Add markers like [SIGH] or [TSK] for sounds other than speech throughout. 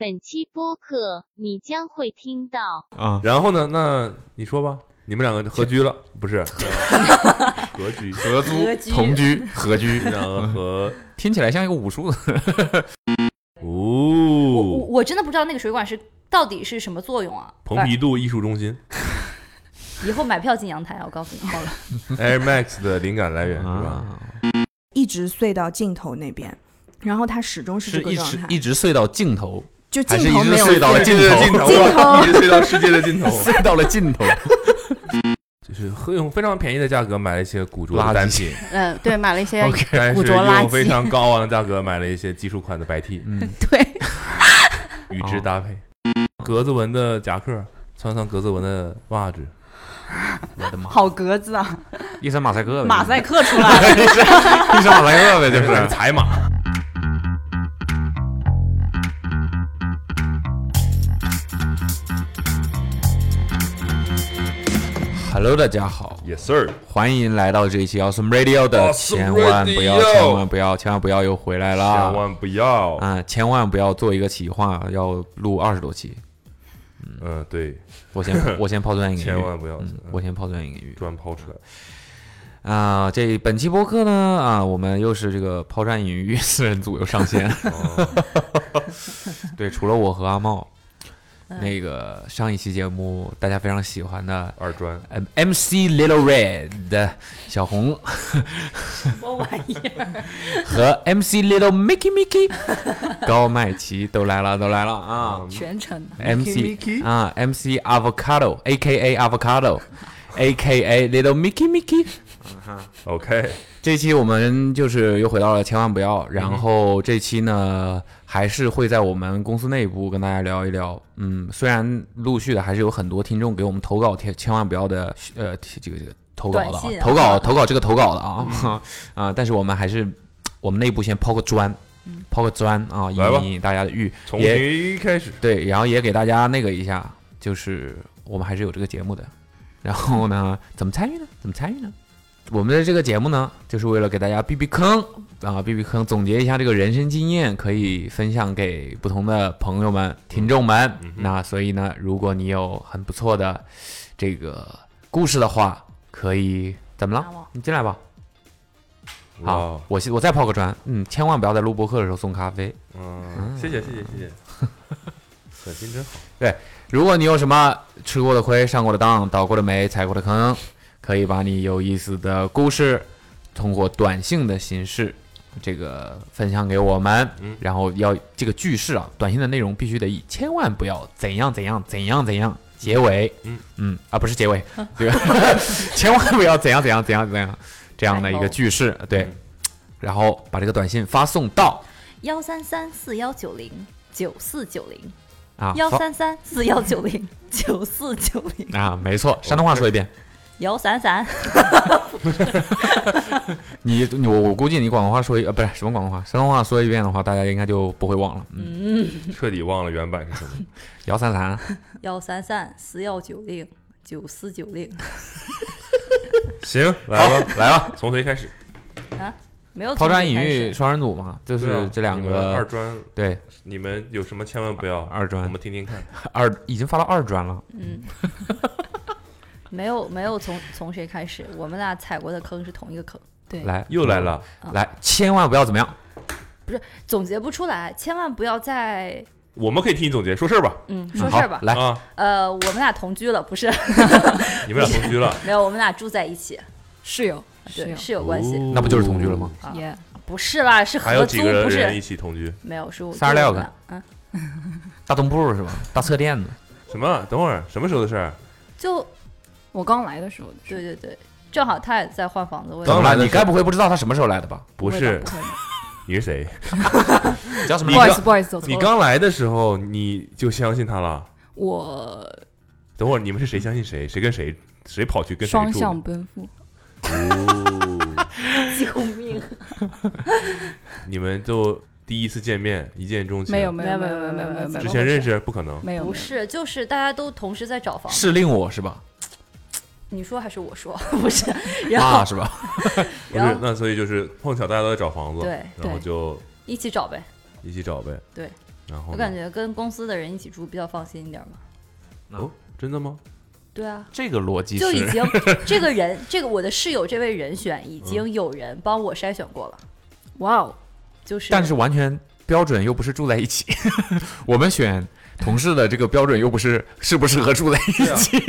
本期播客你将会听到啊，然后呢？那你说吧，你们两个合居了，[LAUGHS] 不是？合居、合租同居、合居 [LAUGHS] 然后和听起来像一个武术的。[LAUGHS] 我我哦，我真的不知道那个水管是到底是什么作用啊！蓬皮杜艺术中心以后买票进阳台，我告诉你好了。Air Max 的灵感来源是吧？啊，一直碎到尽头那边，然后它始终是这个状态，直一直碎到尽头，就还是一直尽头没有隧到了尽世界的尽头，头，尽头。[LAUGHS] 一直睡到世界的尽头。[LAUGHS] 睡到了尽头。[LAUGHS] 就是会用非常便宜的价格买了一些古着的垃圾单品，嗯，对，买了一些着垃用非，常高昂的价格买了一些基础款的白 T，嗯，对，与之搭配，格子纹的夹克，穿上格子纹的袜子，我的妈，好格子啊，一身马赛克，马赛克出来了，一身一身马赛克呗，就是。是。彩 Hello，大家好，Yes sir，欢迎来到这一期 Awesome Radio 的千万不要，千万不要，千万不要又回来了千。万不要。啊，千万不要做一个企划，要录二十多期。嗯，对，我先 [LAUGHS] 我先抛砖引玉，千万不要嗯，我先抛砖引玉。砖抛出来。啊，这本期播客呢，啊，我们又是这个抛砖引玉四人组又上线。哦 [LAUGHS] [LAUGHS] 对，除了我和阿茂，嗯那个上一期节目大家非常喜欢的二专，呃 MC Little Red 小红什么玩意儿？和 MC Little Mickey Mickey 高麦奇都来了，都来了啊全程！MC 啊，MC Avocado A.K.A Avocado A.K.A Little Mickey Mickey。这期我们就是又回到了千万不要，然后这期呢还是会在我们公司内部跟大家聊一聊。嗯，虽然陆续的还是有很多听众给我们投稿，千千万不要的呃这个这个投稿的啊投稿投稿这个投稿的啊 [LAUGHS] 啊，但是我们还是我们内部先抛个砖，抛个砖啊，引引大家的欲，从也零开始。对，然后也给大家那个一下，就是我们还是有这个节目的。然后呢，怎么参与呢？怎么参与呢？我们的这个节目呢，就是为了给大家避避坑啊，避避坑，总结一下这个人生经验，可以分享给不同的朋友们、听众们。嗯那所以呢，如果你有很不错的这个故事的话，可以怎么了？你进来吧。好，，我先我再抛个砖，嗯，千万不要在录播课的时候送咖啡。嗯，谢谢谢谢谢谢，可 [LAUGHS] 心真好。对如果你有什么吃过的亏、上过的当、倒过的霉、踩过的坑，可以把你有意思的故事通过短信的形式，这个分享给我们。嗯然后要这个句式啊，短信的内容必须得以千万不要怎样怎样怎样怎样结尾。嗯嗯啊，不是结尾，这个 [LAUGHS] 千万不要怎样怎样怎样怎样这样的一个句式。对嗯，然后把这个短信发送到幺三三四幺九零九四九零啊发幺三三四幺九零九四九零啊，没错，山东话说一遍。幺三三，你你我我估计你广东话说一呃不是什么广东话，山东话说一遍的话，大家应该就不会忘了。嗯，嗯，彻底忘了原版是什么。幺三三，幺三三四幺九零九四九零 [LAUGHS] 行，来吧来吧，从谁开始？啊，没有抛砖引玉双人组嘛，就是这两你们二专，对你们有什么千万不要？二专我们听听看。二已经发到二专了。嗯，[LAUGHS] 没有没有从从谁开始，我们俩踩过的坑是同一个坑，对，来又来了，来，千万不要怎么样？不是总结不出来，千万不要再我们可以替你总结，说事儿吧。嗯说事儿吧，来，啊，呃，我们俩同居了，不是。[LAUGHS] 你们俩同居了，[LAUGHS] 没有，我们俩住在一起，室友，室，友，关系，哦。那不就是同居了吗？也，不是啦，是合租，还有几个不人一起同居？没有是我36个就我们俩嗯，[LAUGHS] 大东部是吧？大侧垫子。什么？等会儿什么时候的事儿？就我刚来的时候的事，对对对，正好他也在换房子，我？刚来你该不会不知道他什么时候来的吧？不是你是谁？叫什么不好意思，不好意思，走错了。你刚来的时候你就相信他了？我等会儿你们是谁相信谁？谁跟谁？谁跑去跟谁双？向奔赴，哦，救命！你们就第一次见面一见钟情？没有没有没有没有没有没有没有，之前认识不可能。没有不是，就是大家都同时在找房，是令我是吧？你说还是我说？[LAUGHS] 不是，[LAUGHS] 然后啊是吧？[LAUGHS] 不，是那所以就是碰巧大家都在找房子，对然后就一起找呗。一起找呗。对，然后我感觉跟公司的人一起住比较放心一点嘛。哦，真的吗？对啊，这个逻辑是就已经这个人，这个我的室友这位人选已经有人帮我筛选过了，哇哦，就是但是完全标准又不是住在一起，我们选同事的这个标准又不是 [LAUGHS] 适不适合住在一起。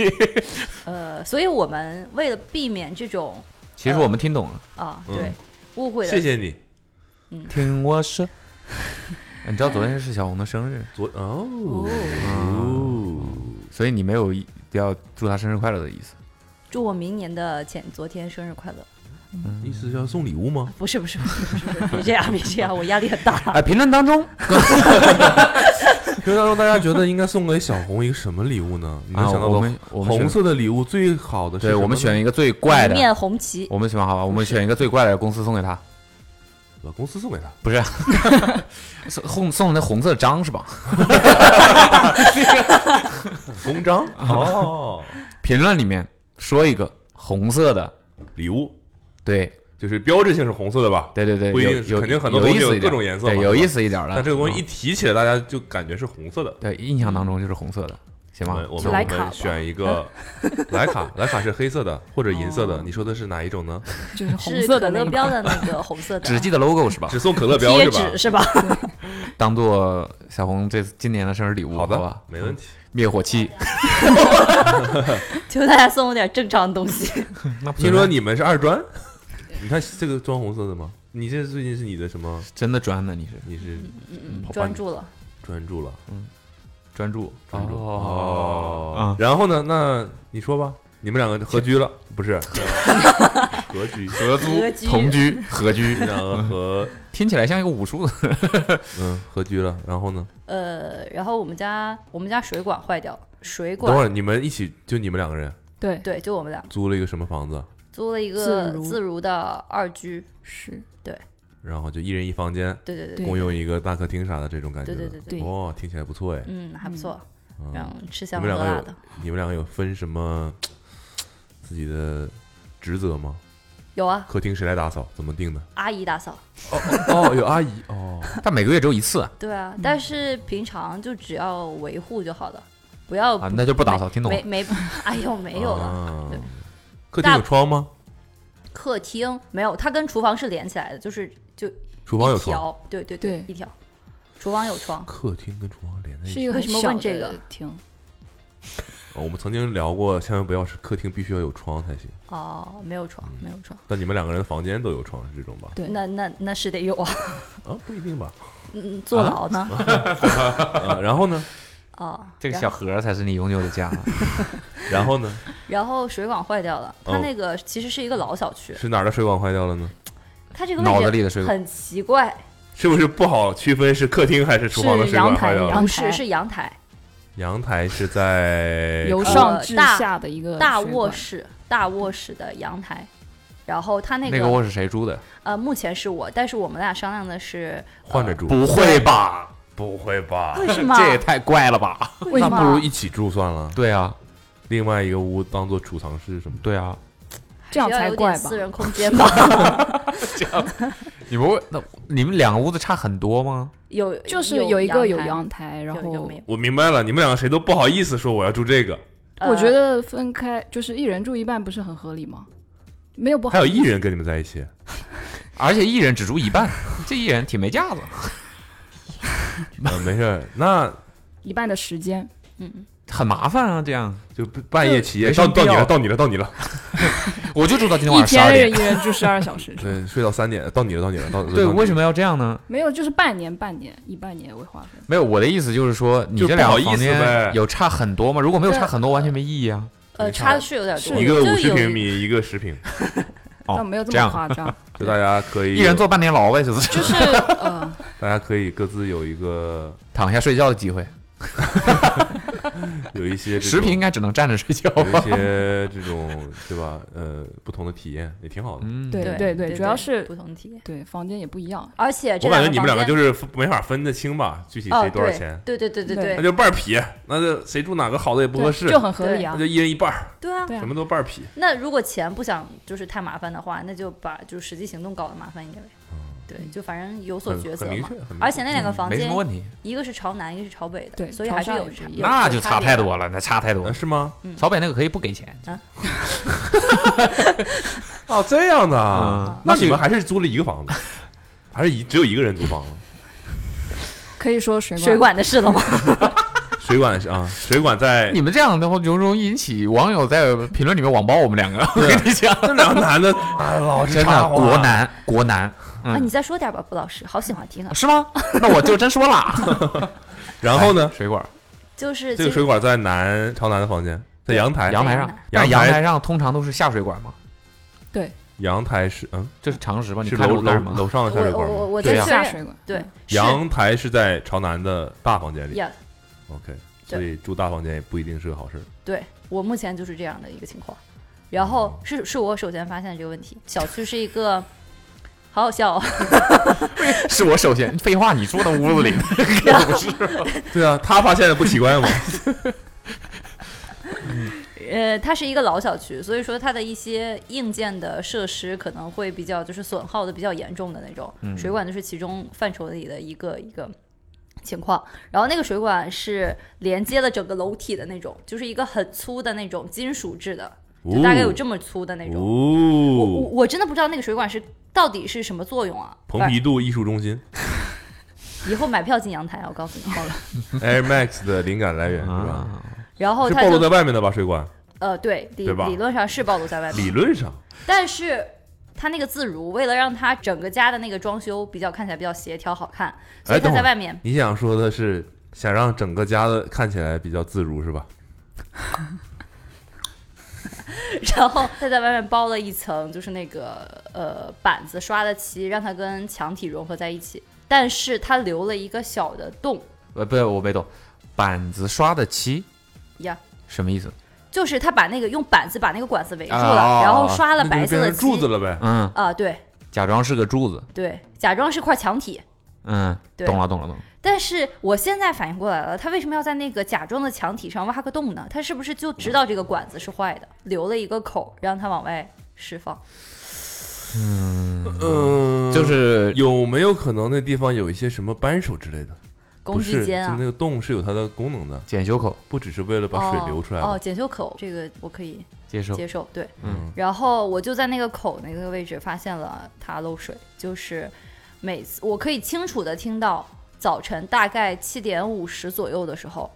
呃，所以我们为了避免这种其实我们听懂了，啊，嗯对误会了，谢谢你。嗯听我说。你知道昨天是小红的生日，昨哦哦，所以你没有要祝她生日快乐的意思。祝我明年的前昨天生日快乐。意思是要送礼物吗？不是不是不是不是，别这样 [LAUGHS] 别这样，我压力很大。哎，评论当中。评论当中大家觉得应该送给小红一个什么礼物呢？你能啊，想到的我们我们红色的礼物最好的是对，我们选一个最怪的，一面红旗，我们选好吧，我们选一个最怪的公司送给他，把公司送给他。不是。[LAUGHS] 送送送那红色章是吧？公章？[LAUGHS] 哦，评论里面说一个红色的，礼物对就是标志性是红色的吧？对对对，不一定有有肯定很多有东西有意思一点各种颜色嘛对，有意思一点的。但这个东西一嗯提起来，大家就感觉是红色的。对印象当中就是红色的，行吗我们？我们选一个 [LAUGHS] 莱卡，莱卡是黑色的 [LAUGHS] 或者银色的哦，你说的是哪一种呢？就是红色的那个乐标的那个红色的只记得 logo 是吧？只送可乐标贴是吧？纸是吧？[LAUGHS] 当做小红这今年的生日礼物，好的吧？，没问题。灭火器，求大家送我点正常的东西。听说你们是二专，你看这个砖红色的吗？你这最近是你的什么？真的砖的，你是你是专注了。专注了，专注专注哦哦。然后呢？那你说吧，你们两个合居了，不是？[LAUGHS] 合居，合租同居 [LAUGHS] 合居你，们两个合听起来像一个武术的。[LAUGHS] 嗯合居了。然后呢？呃，然后我们家我们家水管坏掉了，水等会儿你们一起，就你们两个人对对，就我们俩租了一个什么房子？租了一个自如的二居，是对然后就一人一房间，对对对对共用一个大客厅啥的这种感觉。对对对对，哦，听起来不错哎。嗯，还不错，嗯然后吃香喝辣的。你们两个有分什么 [TSK] 自己的职责吗？有啊，客厅谁来打扫？怎么定的？阿姨打扫。哦，有阿姨哦。[LAUGHS] 但每个月只有一次啊，对啊，但是平常就只要维护就好了，不要啊那就不打扫，听懂了没？没，[LAUGHS] 哎呦，没有了。啊对客厅有窗吗？客厅没有，它跟厨房是连起来的，就是就厨房有窗。对对对一条。厨房有窗，客厅跟厨房连在一起。是一个为什么问这个厅，哦我们曾经聊过，千万不要是客厅必须要有窗才行。哦，没有窗，没有窗，但你们两个人的房间都有窗，是这种吧？对那那那是得有啊，[LAUGHS] 啊，不一定吧。嗯，坐牢呢，[LAUGHS] 啊，然后呢？哦，这个小盒才是你永久的家。[LAUGHS] 然后呢？然后水管坏掉了，它哦那个其实是一个老小区，是哪儿的水管坏掉了呢？它这个脑子位里的水管置很奇怪，是不是不好区分是客厅还是厨房的水管坏掉了？不阳台是是阳台，阳台是在 [LAUGHS] 由呃上至大下的一个大卧室，大卧室的阳台。然后他那个那个卧室谁租的？呃，目前是我，但是我们俩商量的是换着住。不会吧？不会吧？为什么？这也太怪了吧？那为什么？不如一起住算了，对啊，另外一个屋当做储藏室什么的。对啊，这样才怪吧私？人空间吧？[LAUGHS] [LAUGHS] 你们会那你们两个屋子差很多吗？有就是有一个有阳阳台，然后？我明白了，你们两个谁都不好意思说我要住这个，我觉呃得分开就是一人住一半，不是很合理吗？没有不好，还有一人跟你们在一起，[LAUGHS] 而且一人只住一半，这一人挺没架子。呃，没事儿，那一半的时间，嗯，很麻烦啊，这样就半夜起夜，到到你了，到你了，到你了，[LAUGHS] 我就住到今天晚上十二点。天一人住十二小时，对，睡到三点，到你了，到你了，到对，为什么？要这样呢？没有就是半年半年以半年为划分。没有，我的意思就是说，你这两个房间有差很多吗？如果没有差很多，完全没意义啊。呃，差的是有点多，一个五十平米，一个十平，[LAUGHS] 哦但没有这么夸张，[LAUGHS] 就大家可以一人坐半年牢呗，就是就是呃，大家可以各自有一个躺下睡觉的机会。[LAUGHS] 有一些这种十平应该只能站着睡觉有一？些这种对吧？呃，不同的体验也挺好的。嗯，对对对主要是不同体验，对房间也不一样，而且我感觉你们两个就是没法分得清吧，具体哦谁多少钱，对对对对对那就半儿劈，那就谁住哪个好的也不合适，就很合理啊那就。一人一半儿，对啊。对啊什么都半儿劈。那如果钱不想就是太麻烦的话，那就把就是实际行动搞得麻烦一点呗。对，就反正有所很抉择嘛而且那两个房间没什么，问题，一个是朝南，一个是朝北的，对所以还是有朝上也不一有那就差太多了，那差太多了。呃是吗？朝北那个可以不给钱啊，[LAUGHS] 哦，这样的啊嗯，那你们还是租了一个房子，还是一只有一个人租房子？[LAUGHS] 可以说水管水管的事了吗？[LAUGHS] 水管是啊，水管在你们这样的话就容易引起网友在评论里面网暴我们两个。我跟你讲，这两个男的，哎，老是真的插话国男国男啊，嗯。你再说点吧，布老师，好喜欢听啊。是吗？那我就真说了。[LAUGHS] 然后呢？哎，水管就是这个水管在南朝南的房间，在阳台，阳台上。阳阳台上通常都是下水管嘛，对。阳台是嗯，这是常识吧？你是楼楼？楼上的下水我我我管吗？对呀。我在，下水管，对，阳台是在朝南的大房间里。呀，，OK，所以住大房间也不一定是个好事。对我目前就是这样的一个情况。然后是是我首先发现这个问题，小区是一个，好好笑、哦，[LAUGHS] 是我首先废话，你住的屋子里不是 [LAUGHS] [LAUGHS] 对啊，他发现的不奇怪吗？呃，它是一个老小区，所以说它的一些硬件的设施可能会比较就是损耗的比较严重的那种，嗯水管就是其中范畴里的一个一个情况。然后那个水管是连接了整个楼体的那种，就是一个很粗的那种金属制的，就大概有这么粗的那种。我我真的不知道那个水管是到底是什么作用啊！蓬皮杜艺术中心以后买票进阳台，我告诉你。好了，Air Max 的灵感来源是吧？啊，然后是暴露在外面的吧？水管呃对理对吧理论上是暴露在外面，理论上但是他那个自如，为了让它整个家的那个装修比较看起来比较协调好看，所以它哎等会儿在外面你想说的是想让整个家的看起来比较自如是吧？[LAUGHS] 然后他在外面包了一层就是那个呃板子刷的漆，让它跟墙体融合在一起，但是它留了一个小的洞呃，不，我没懂，板子刷的漆呀。什么意思？就是他把那个用板子把那个管子围住了，啊然后刷了白色的漆柱子了呗。嗯，啊，对假装是个柱子。对，假装是块墙体。嗯，懂了，懂了，懂了。但是我现在反应过来了，他为什么要在那个假装的墙体上挖个洞呢？他是不是就知道这个管子是坏的，留了一个口让它往外释放？嗯，就是有没有可能那地方有一些什么扳手之类的？工不是，具间啊就那，个洞是有它的功能的，检修口，不只是为了把水流出来哦。哦，检修口这个我可以接受。接受，对。嗯，然后我就在那个口那个位置发现了它漏水，就是每次我可以清楚的听到早晨大概七点五十左右的时候，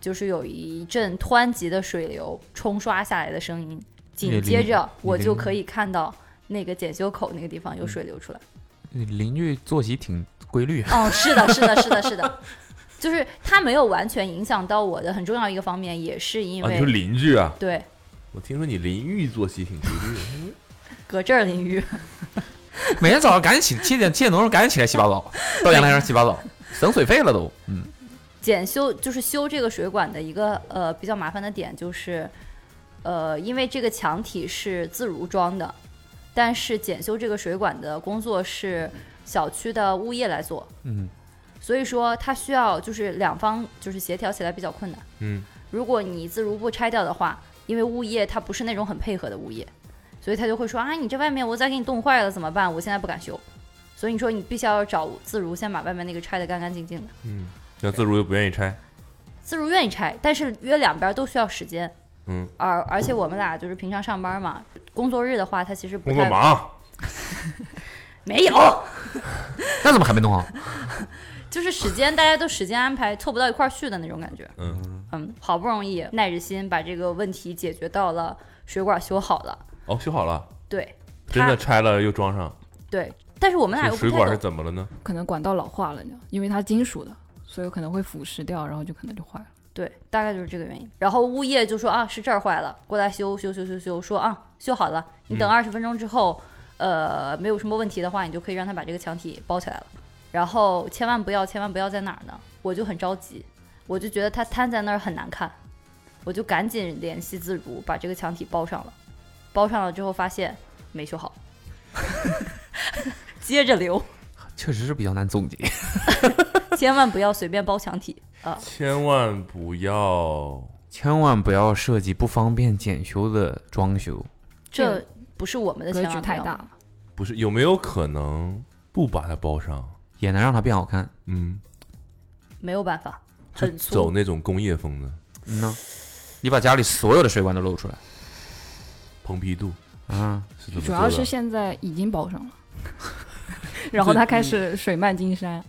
就是有一阵湍急的水流冲刷下来的声音，紧接着我就可以看到那个检修口那个地方有水流出来。邻居作息挺规律。哦，[LAUGHS] 是的，是的，是的，是的。就是他没有完全影响到我的很重要一个方面，也是因啊，你为、说邻居啊？对我听说你淋浴作息挺规律的。[LAUGHS] 搁这儿淋浴，[LAUGHS] 每天早上赶紧起，七点七点多钟赶紧起来洗把澡，到阳台上洗把澡，省水费了都。嗯，检修就是修这个水管的一个呃比较麻烦的点就是，呃，因为这个墙体是自如装的，但是检修这个水管的工作是小区的物业来做，嗯，所以说它需要就是两方就是协调起来比较困难。嗯，如果你自如不拆掉的话，因为物业他不是那种很配合的物业，所以他就会说啊，你这外面我再给你冻坏了怎么办？我现在不敢修。所以你说你必须要找自如先把外面那个拆得干干净净的。嗯，那自如又不愿意拆。自如愿意拆，但是约两边都需要时间。嗯，而而且我们俩就是平常上班嘛，工作日的话，他其实不工作太忙，[LAUGHS] 没有，[LAUGHS] 那怎么还没弄好？[LAUGHS] 就是时间大家都时间安排凑不到一块儿去的那种感觉。嗯，嗯，好不容易耐着心把这个问题解决到了，水管修好了，哦，修好了，对，真的拆了又装上。对，但是我们俩这水管是怎么了呢？可能管道老化了，呢，因为它金属的，所以可能会腐蚀掉，然后就可能就坏了。对，大概就是这个原因。然后物业就说啊，是这儿坏了，过来修修修修修，说啊修好了，你等嗯二十分钟之后，呃，没有什么问题的话，你就可以让他把这个墙体包起来了。然后千万不要，千万不要在哪儿呢？我就很着急，我就觉得它摊在那儿很难看，我就赶紧联系自如把这个墙体包上了。包上了之后发现没修好，[LAUGHS] 接着流，确实是比较难总结。[LAUGHS] 千万不要随便包墙体。啊！千万不要。千万不要设计不方便检修的装修。这不是我们的格局太大。了。不是有没有可能不把它包上，也能让它变好看。嗯，没有办法，就很粗。走那种工业风的。嗯呢，你把家里所有的水管都露出来。蓬皮杜，啊，是主要是现在已经包上了，[LAUGHS] 然后他开始水漫金山，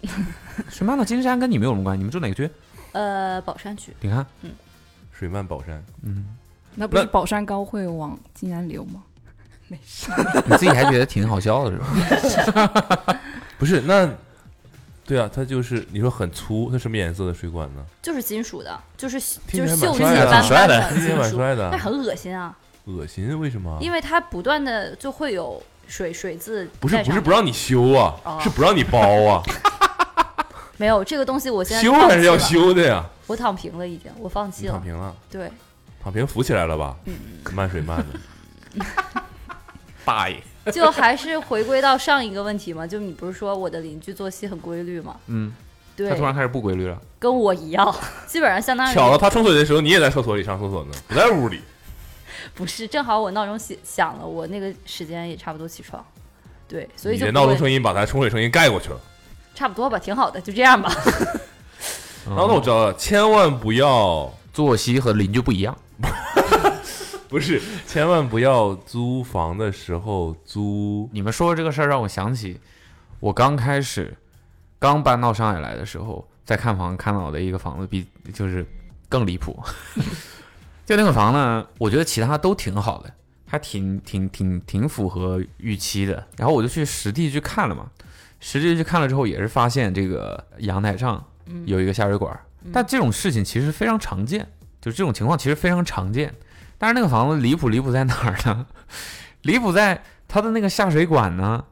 [LAUGHS] 水漫到金山跟你们有什么关系？你们住哪个区？呃宝山区，你看，嗯水漫宝山，嗯，那不是宝山高会往金山流吗？[LAUGHS] 没事，你自己还觉得挺好笑的是吧？不是那。对啊，它就是你说很粗，它什么颜色的水管呢？就是金属的，就是就是锈迹起来蛮帅的斑斑的听起来蛮金属，帅的但很恶心啊，恶心，为什么？因为它不断的就会有水水渍不是不是不让你修啊，哦是不让你包啊，[LAUGHS] 没有这个东西，我现在修还是要，修的呀。我躺平了已经，我放弃了，躺平了，对，躺平浮起来了吧？嗯慢水慢的，[LAUGHS] 大爷，[LAUGHS] 就还是回归到上一个问题嘛，就你不是说我的邻居作息很规律吗？嗯，对他，突然开始不规律了。跟我一样，基本上相当于巧了，他冲水的时候你也在厕所里上厕所呢，不在屋里。不是，正好我闹钟响响了，我那个时间也差不多起床，对，所以你就闹钟声音把它冲水声音盖过去了。差不多吧，挺好的，就这样吧。[LAUGHS] 然后那我知道了，千万不要，作息和邻居不一样。[LAUGHS] 不是，千万不要租房的时候租。你们说的这个事儿让我想起，我刚开始刚搬到上海来的时候，在看房看到的一个房子比就是更离谱。就那个房呢，我觉得其他都挺好的，还挺挺挺挺符合预期的。然后我就去实地去看了嘛，实地去看了之后，也是发现这个阳台上有一个下水管，但这种事情其实非常常见，就是这种情况其实非常常见。但是那个房子离谱离谱在哪儿呢？[LAUGHS] 离谱在它的那个下水管呢，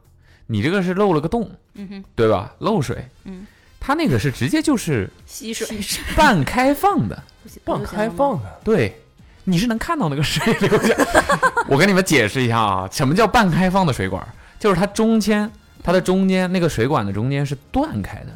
你这个是漏了个洞，嗯哼，对吧？漏水，嗯，它那个是直接就是吸水，半开放的，[LAUGHS] 半开放，的，对，你是能看到那个水流下。[LAUGHS] 我跟你们解释一下啊，什么叫半开放的水管？就是它中间，它的中间那个水管的中间是断开的，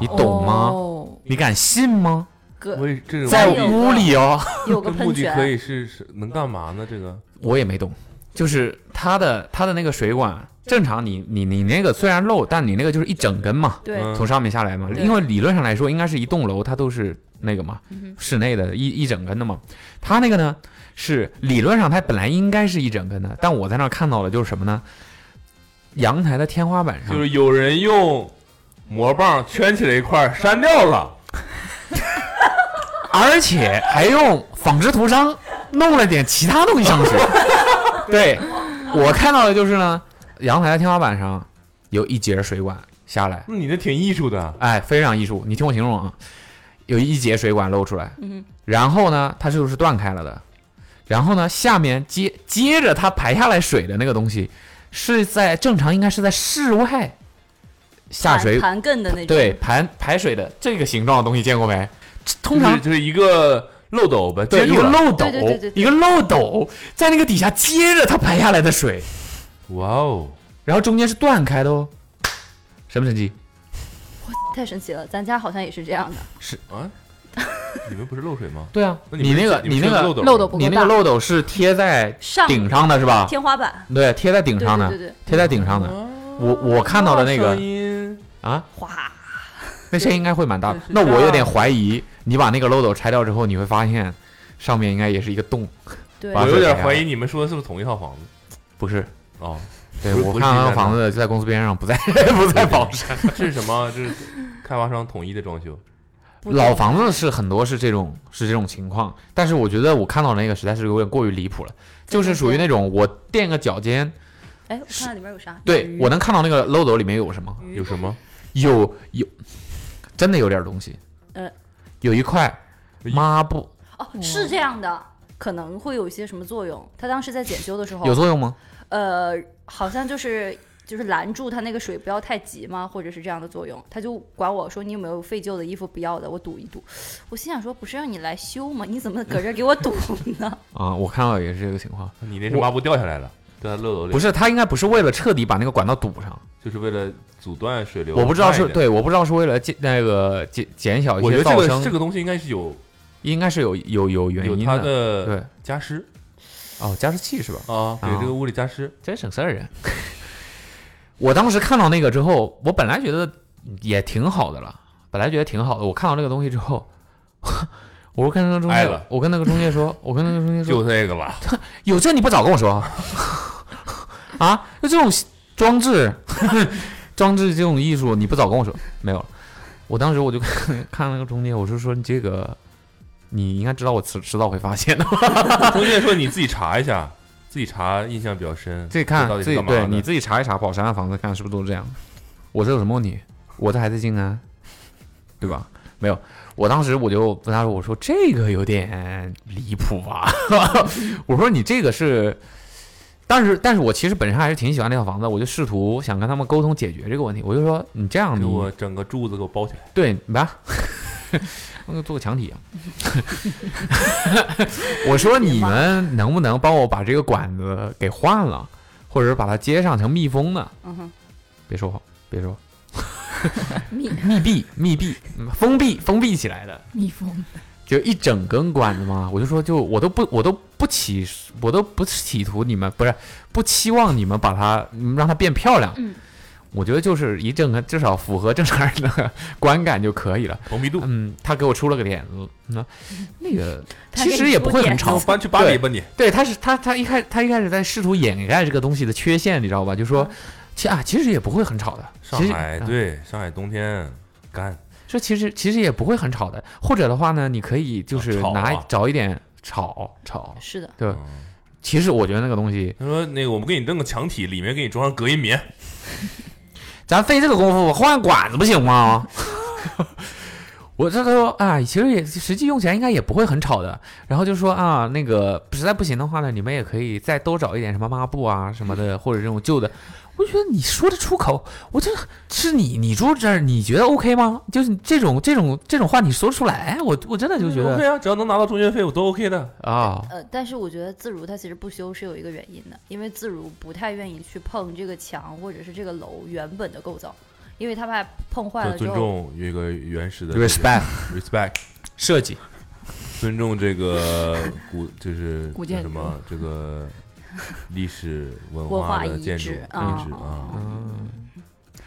你懂吗？哦你敢信吗？我这在屋里哦，有个喷泉，的可以是是能干嘛呢？这个我也没懂，就是它的它的那个水管，正常你你你那个虽然漏，但你那个就是一整根嘛，对，嗯。从上面下来嘛，因为理论上来说，应该是一栋楼它都是那个嘛，嗯室内的一一整根的嘛。它那个呢是理论上它本来应该是一整根的，但我在那儿看到了就是什么呢？阳台的天花板上。就是有人用魔棒圈起来一块删掉了，[LAUGHS] 而且还用纺织图章弄了点其他东西上去。[LAUGHS] 对，我看到的就是呢，阳台的天花板上有一节水管下来，那你这挺艺术的。哎，非常艺术。你听我形容啊，有一节水管露出来，嗯然后呢，它就是断开了的，然后呢，下面接接着它排下来水的那个东西，是在正常应该是在室外下水，盘根的那种，对，盘排水的这个形状的东西见过没？通常就是一个漏斗呗，对一。个漏斗对对对对，对。一个漏斗在那个底下接着它排下来的水，哇哦，然后中间是断开的哦，神不神奇？太神奇了，咱家好像也是这样的，是。啊，你们不是漏水吗？[LAUGHS] 对啊，你那个你你那个漏斗你那个漏斗是贴在上顶上的是吧？天花板，对，贴在顶上的，对对对，贴在顶上的。我我看到的那个声音。啊，哗，那声音应该会蛮大的。那我有点怀疑，你把那个漏斗拆掉之后，你会发现上面应该也是一个洞，对我有点怀疑你们说的是不是同一套房子？不是？哦，对我看到那个金山的房子就在公司边上，不在 [LAUGHS] 不在宝山。这 [LAUGHS] 是什么？这是开发商统一的装修。老房子是很多是这种是这种情况，但是我觉得我看到那个实在是有点过于离谱了，就是属于那种我垫个脚尖，哎，我看看里面有啥？对我能看到那个漏斗里面有什么，有什么？有有真的有点东西，呃，有一块抹布，哦，是这样的，可能会有一些什么作用。他当时在检修的时候，有作用吗？呃，好像就是就是拦住他那个水不要太急嘛，或者是这样的作用。他就管我说你有没有废旧的衣服不要的，我赌一赌。我心想说不是让你来修吗？你怎么搁这儿给我赌呢？[LAUGHS] 啊，我看到也是这个情况，你那是抹布掉下来了，掉在漏斗里，不是，它应该不是为了彻底把那个管道堵上，就是为了阻断水流。我不知道是。对，我不知道是为了减那个减减小一我觉得这个些噪声，这个东西应该是有应该是有有有原有它因的，的对，加湿哦，加湿器是吧？啊，给啊这个屋里加湿。真省事儿啊！[LAUGHS] 我当时看到那个之后，我本来觉得也挺好的了，本来觉得挺好的。我看到那个东西之后，我跟那个中介我跟那个中介说，[LAUGHS] 我跟那个中介说，就这个吧，[LAUGHS] 有这你不早跟我说 [LAUGHS] 啊？就这种装置，装置这种艺术，你不早跟我说，没有了。我当时我就看看那个中介，我就说你这个，你应该知道我迟迟早会发现的。中介说你自己查一下，自己查印象比较深。自己看自己对你自己查一查宝山的房子，看是不是都是这样。我这有什么问题？我这还在静安，对吧？没有，我当时我就跟他说：“我说这个有点离谱吧？[LAUGHS] 我说你这个是，但是但是我其实本身还是挺喜欢那套房子，我就试图想跟他们沟通解决这个问题。我就说你这样给我整个柱子给我包起来。对，吧，[LAUGHS] 那个做个墙体啊。[LAUGHS] 我说你们能不能帮我把这个管子给换了，或者是把它接上成密封的？嗯哼，别说话，别说，密 [LAUGHS] 密闭、密闭、嗯封闭、封闭起来的，密封，就一整根管子嘛。我就说，就我都不，我都不企，我都不企图你们不是不期望你们把它嗯让它变漂亮。嗯我觉得就是一整个至少符合正常人的观感就可以了。度，嗯，他给我出了个点子，那那个其实也不会很吵出点子，搬去巴黎吧你。对，他是他他一开他一开始在试图掩盖这个东西的缺陷，你知道吧？就说其啊其实也不会很吵的，上海对，上海冬天干，这其实其实也不会很吵的，或者的话呢，你可以就是拿找一点吵吵，是的，对。嗯其实我觉得那个东西，他说那个我们给你弄个墙体，里面给你装上隔音棉。[LAUGHS] 咱费这个功夫换管子不行吗？[LAUGHS] 我这说啊，其实也实际用起来应该也不会很吵的。然后就说啊，那个实在不行的话呢，你们也可以再多找一点什么抹布啊什么的，或者这种旧的。我觉得你说得出口，我这是你你住这儿，你觉得 OK 吗？就是这种这种这种话你说得出来，我我真的就觉得 OK 啊，只要能拿到中介费，我都 OK 的。啊，呃，但是我觉得自如它其实不修是有一个原因的，因为自如不太愿意去碰这个墙或者是这个楼原本的构造，因为他怕碰坏了尊了之后，重有一个原始的 respect [LAUGHS] respect，设计尊重这个古就是古建什么这个 [LAUGHS] 历史文文化遗的建筑遗址啊址啊。嗯，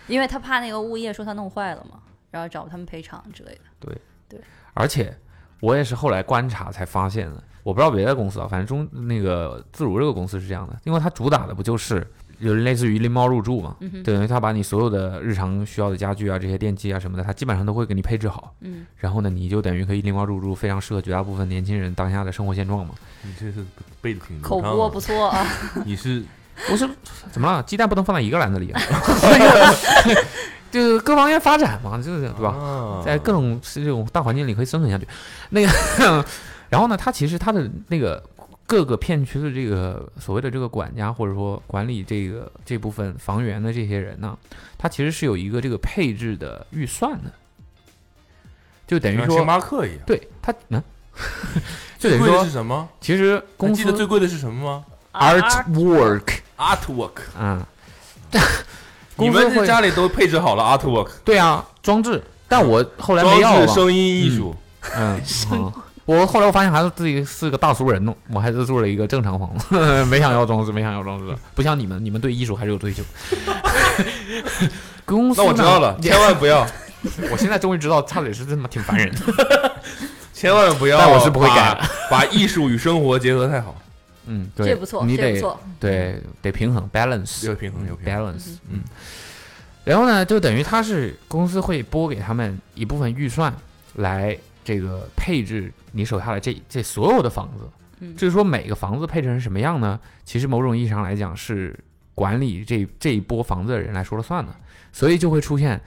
因为他怕那个物业说他弄坏了嘛，然后找他们赔偿之类的。对对而且我也是后来观察才发现的，我不知道别的公司啊，反正中那个自如这个公司是这样的，因为它主打的不就是有类似于拎包入住嘛，嗯，等于他把你所有的日常需要的家具啊、这些电器啊什么的，他基本上都会给你配置好，嗯，然后呢，你就等于可以拎包入住，非常适合绝大部分年轻人当下的生活现状嘛。你这是背的挺口播不错啊。[LAUGHS] 你是我是怎么了？鸡蛋不能放在一个篮子里啊？[LAUGHS] [LAUGHS] 就是各方面发展嘛，就是对吧？吧在各种这种大环境里可以生存下去。那个，然后呢，它其实它的那个各个片区的这个所谓的这个管家或者说管理这个这部分房源的这些人呢，他其实是有一个这个配置的预算的，就等于说星，巴克一样。对他，嗯，[LAUGHS] 就等于最贵的说是，什么？其实还公司记得最贵的是什么吗 artwork？Artwork。啊，[LAUGHS] 你们这家里都配置好了 Artwork，对啊装置，但我后来没装置、要了。声音艺术。嗯，嗯我后来我发现还是自己是个大俗人呢，我还是住了一个正常房子，[LAUGHS] 没想要装饰，没想要装饰，不像你们，你们对艺术还是有追求。[LAUGHS] 公司那我知道了，千万不要，[LAUGHS] 我现在终于知道差点是真他妈挺烦人的。千万不要。但我是不会改的。把艺术与生活结合太好，嗯，对，这不错，你得这不错。对得平衡 balance，有平衡有平衡。balance，嗯。然后呢，就等于他是公司会拨给他们一部分预算来这个配置你手下的这这所有的房子。嗯至于说每个房子配置成什么样呢？其实某种意义上来讲是管理这这一波房子的人来说了算的，所以就会出现，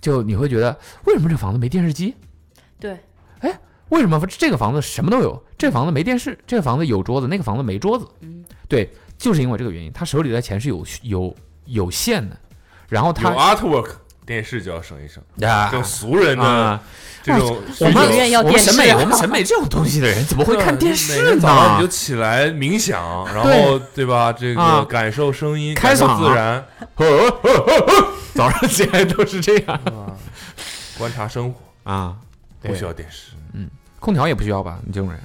就你会觉得为什么这房子没电视机？对，哎为什么这个房子什么都有？这个房子没电视，这个房子有桌子，那个房子没桌子。嗯，对，就是因为这个原因，他手里的钱是有有有限的，然后有他 Artwork，电视就要省一省。啊这种俗人的啊，这种我们影院要我们电视审美，啊。我们审美这种东西的人怎么会看电视呢？早上你就？起来冥想，然后对。吧？这啊。个感受声音，开感受场自然，[LAUGHS] 早上起来都是这样。[LAUGHS] 啊，观察生活，啊，不需要电视。嗯。空调也不需要吧？你这种人。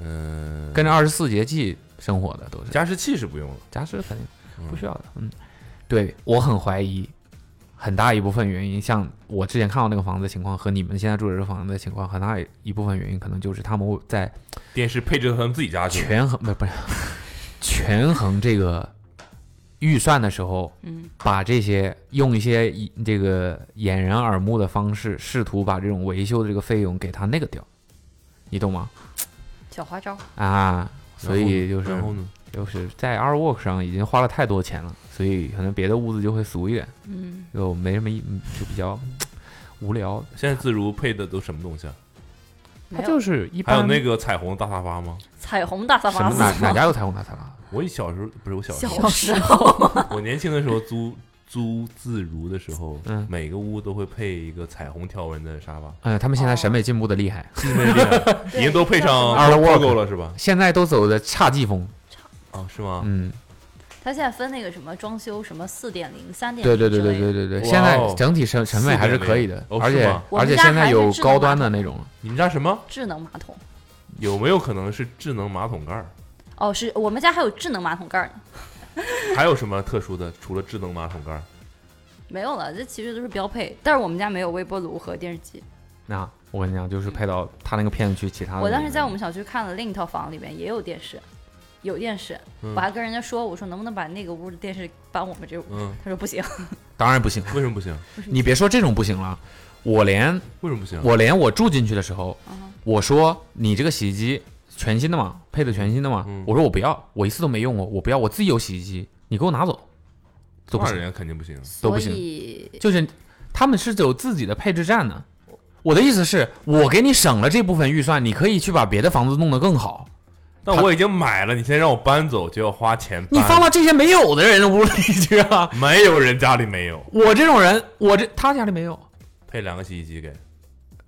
嗯，跟着二十四节气生活的都是。加湿器是不用了，加湿肯定不需要的，嗯。对我很怀疑，很大一部分原因，像我之前看到那个房子的情况和你们现在住的这个房子的情况，很大一部分原因可能就是他们在电视配置到他们自己家去，权衡不不是权衡这个预算的时候，嗯，把这些用一些以这个掩人耳目的方式，试图把这种维修的这个费用给他那个掉，你懂吗？小花招。啊，所以就是然后呢？就是在 Artwork 上已经花了太多钱了，所以可能别的屋子就会俗一点，嗯，就没什么就比较无聊。现在自如配的都什么东西啊？它就是一般还有那个彩虹大沙发吗？彩虹大沙什发么哪哪家有彩虹大沙发？我小时候不是我小时候，小时候，我年轻的时候租租自如的时候，嗯每个屋都会配一个彩虹条纹的沙发，哎，他们现在审美进步的厉害？[LAUGHS] 已经都配上叫什么 logo 了是吧？现在都走的侘寂风。啊，是吗？嗯，他现在分那个什么装修什么四点零、三点对对对对对对对，现在哦整体审审美还是可以的，哦而且而且现在有高端的那种。你们家什么？智能马桶。有没有可能是智能马桶盖儿？哦，是我们家还有智能马桶盖呢。还有什么特殊的？除了智能马桶盖儿？没有了，这其实都是标配。但是我们家没有微波炉和电视机。那我跟你讲，就是配到他那个片区其他的。我当时在我们小区看了另一套房，里面也有电视，有电视。嗯我还跟人家说，我说能不能把那个屋的电视搬我们这屋？嗯，[LAUGHS] 他说不行。[LAUGHS] 当然不行，为什么不行？[LAUGHS] 你别说这种不行了，我连为什么不行？我连我住进去的时候，嗯我说你这个洗衣机全新的嘛，配的全新的嘛，嗯我说我不要，我一次都没用过，我不要，我自己有洗衣机，你给我拿走，都不行，多少人肯定不行。都不行以就是他们是有自己的配置站的。我的意思是，我给你省了这部分预算，你可以去把别的房子弄得更好。但我已经买了，你现在让我搬走就要花钱搬。你放到这些没有的人屋里去啊！[LAUGHS] 没有人家里没有，我这种人，我这他家里没有，配两个洗衣机给。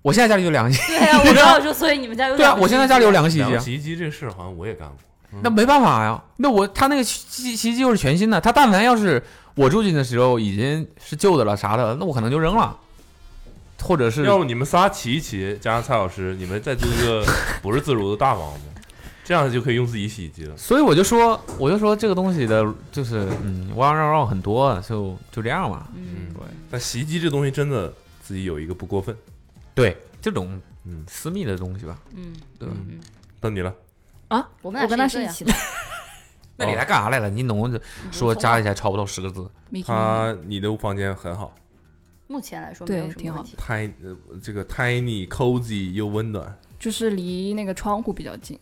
我现在家里就两个洗，对啊，我 [LAUGHS] 刚好说，所以你们家有对啊，我现在家里有两个洗衣机啊，洗衣机这事好像我也干过。那没办法呀。那我他那个洗洗衣机又是全新的，他但凡要是我住进的时候已经是旧的了啥的，那我可能就扔了，或者是要不你们仨骑一骑，加上蔡老师，你们再租一个 [LAUGHS] 不是自如的大房子，这样就可以用自己洗衣机了。所以我就说，我就说这个东西的，就是嗯，弯弯绕绕很多，就就这样嘛。嗯，对但洗衣机这东西真的自己有一个不过分。对，这种嗯，私密的东西吧，嗯，对到你了，啊，我们我跟他是一起的。[LAUGHS] 那你来干啥来了？你弄你说加一起来超不到十个字，他你的房间很好目前来说没有对挺好什么问题。，tiny 呃这个 tiny cozy 又温暖。就是离那个窗户比较近，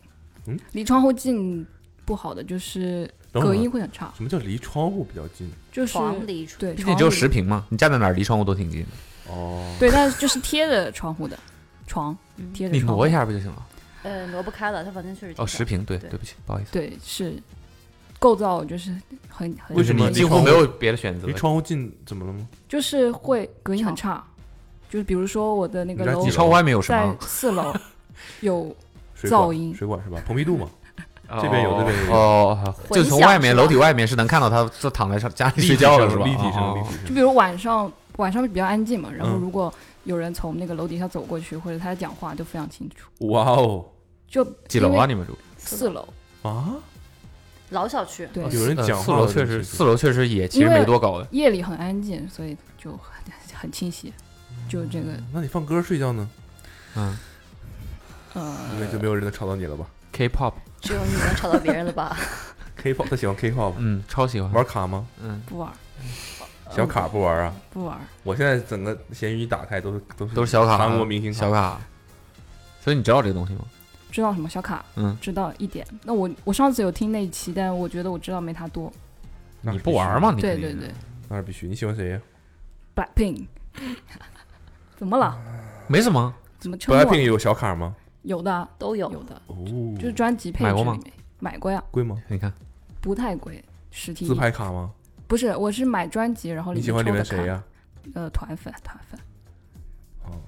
嗯，离窗户近不好的就是隔音会很差，什么叫离窗户比较近？就是床离出对，毕竟只有十平嘛，你站在哪儿离窗户都挺近的，哦，对，但是就是贴着窗户的床，贴着窗户。挪一下不就行了？呃挪不开了，它反正确实哦，十平，对，对。对不起，不好意思，对，是构造就是很很为什么你几乎没有别的选择离。窗户近怎么了吗？就是会隔音很差，就是比如说我的那个楼窗户外面有什在么？四楼有水管噪音水管是吧？蓬皮杜嘛。这边有这边有哦，哦就从外面楼体外面是能看到他就躺在上家里睡觉了是吧？立体声，哦立体声。就比如晚上晚上比较安静嘛，然后嗯如果有人从那个楼底下走过去，或者他在讲话，就非常清楚。哇哦就几楼啊？你们住？四楼，啊！老小区，对，呃有人讲话四楼确实，四楼确实也其实没多高的。夜里很安静，所以就很很清晰。就这个，那你放歌睡觉呢？嗯呃，应该就没有人能吵到你了吧，K-pop，只有你能吵到别人了吧？？[LAUGHS] K-pop，他喜欢 K-pop，嗯，超喜欢。玩卡吗？嗯，不玩，小卡不玩啊？不玩。我现在整个闲鱼一打开都是都是都是小卡，韩国明星小卡。所以你知道这个东西吗？知道什么小卡？嗯，知道一点。那我我上次有听那一期，但我觉得我知道没他多。你不玩吗？你对对对那是必须。你喜欢谁呀，Blackpink，[LAUGHS] 怎么了？没什么。怎么？？Blackpink 有小卡吗？有的都有有的，哦，就是专辑配买过吗置里面买过呀，贵吗？你看，不太贵，实体自拍卡吗？不是，我是买专辑，然后你喜欢里？面谁呀？呃，团粉，团粉。哦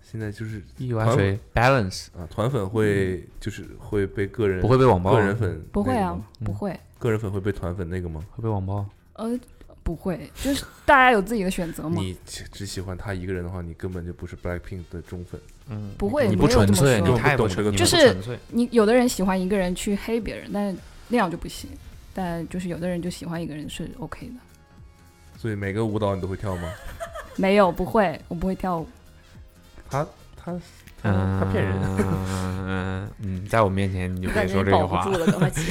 现在就是一碗水 balance 啊，团粉会就是会被个人不会被网暴，个人粉不会啊不会，个人粉会被团粉那个吗？会被网暴。呃，不会，就是大家有自己的选择嘛，你只只喜欢他一个人的话，你根本就不是 Blackpink 的忠粉。嗯，不会你不纯粹，说你太不懂这个就是你有的人喜欢一个人去黑别人，但那样就不行。但就是有的人就喜欢一个人是 OK 的。所以每个舞蹈你都会跳吗？[LAUGHS] 没有，不会，我不会跳舞。他他他嗯，他骗人。嗯 [LAUGHS] 嗯，在我面前你就别说这个话。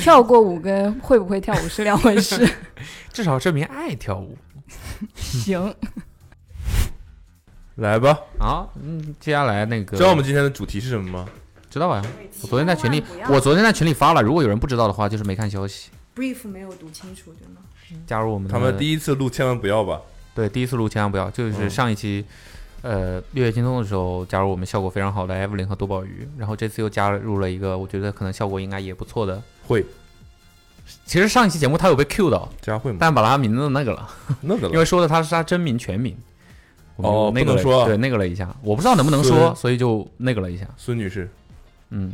跳过舞跟会不会跳舞是两回事。[LAUGHS] 至少证明爱跳舞行，来吧，啊。嗯，接下来那个知道我们今天的主题是什么吗？知道吧？我昨天在群里我昨天在群里发了，如果有人不知道的话，就是没看消息。brief 没有读清楚，对吗？加入我们的他们第一次录，千万不要吧。对第一次录千万不要，就是嗯上一期。呃，六月精通的时候加入我们效果非常好的 Evelyn 和多宝鱼，然后这次又加入了一个我觉得可能效果应该也不错的。会其实上一期节目他有被 Q 到，佳慧吗？但把他名字那个了，那个了因为说的他是他真名全名。我们哦那个了不能说对那个了一下，我不知道能不能说，所以就那个了一下。孙女士嗯，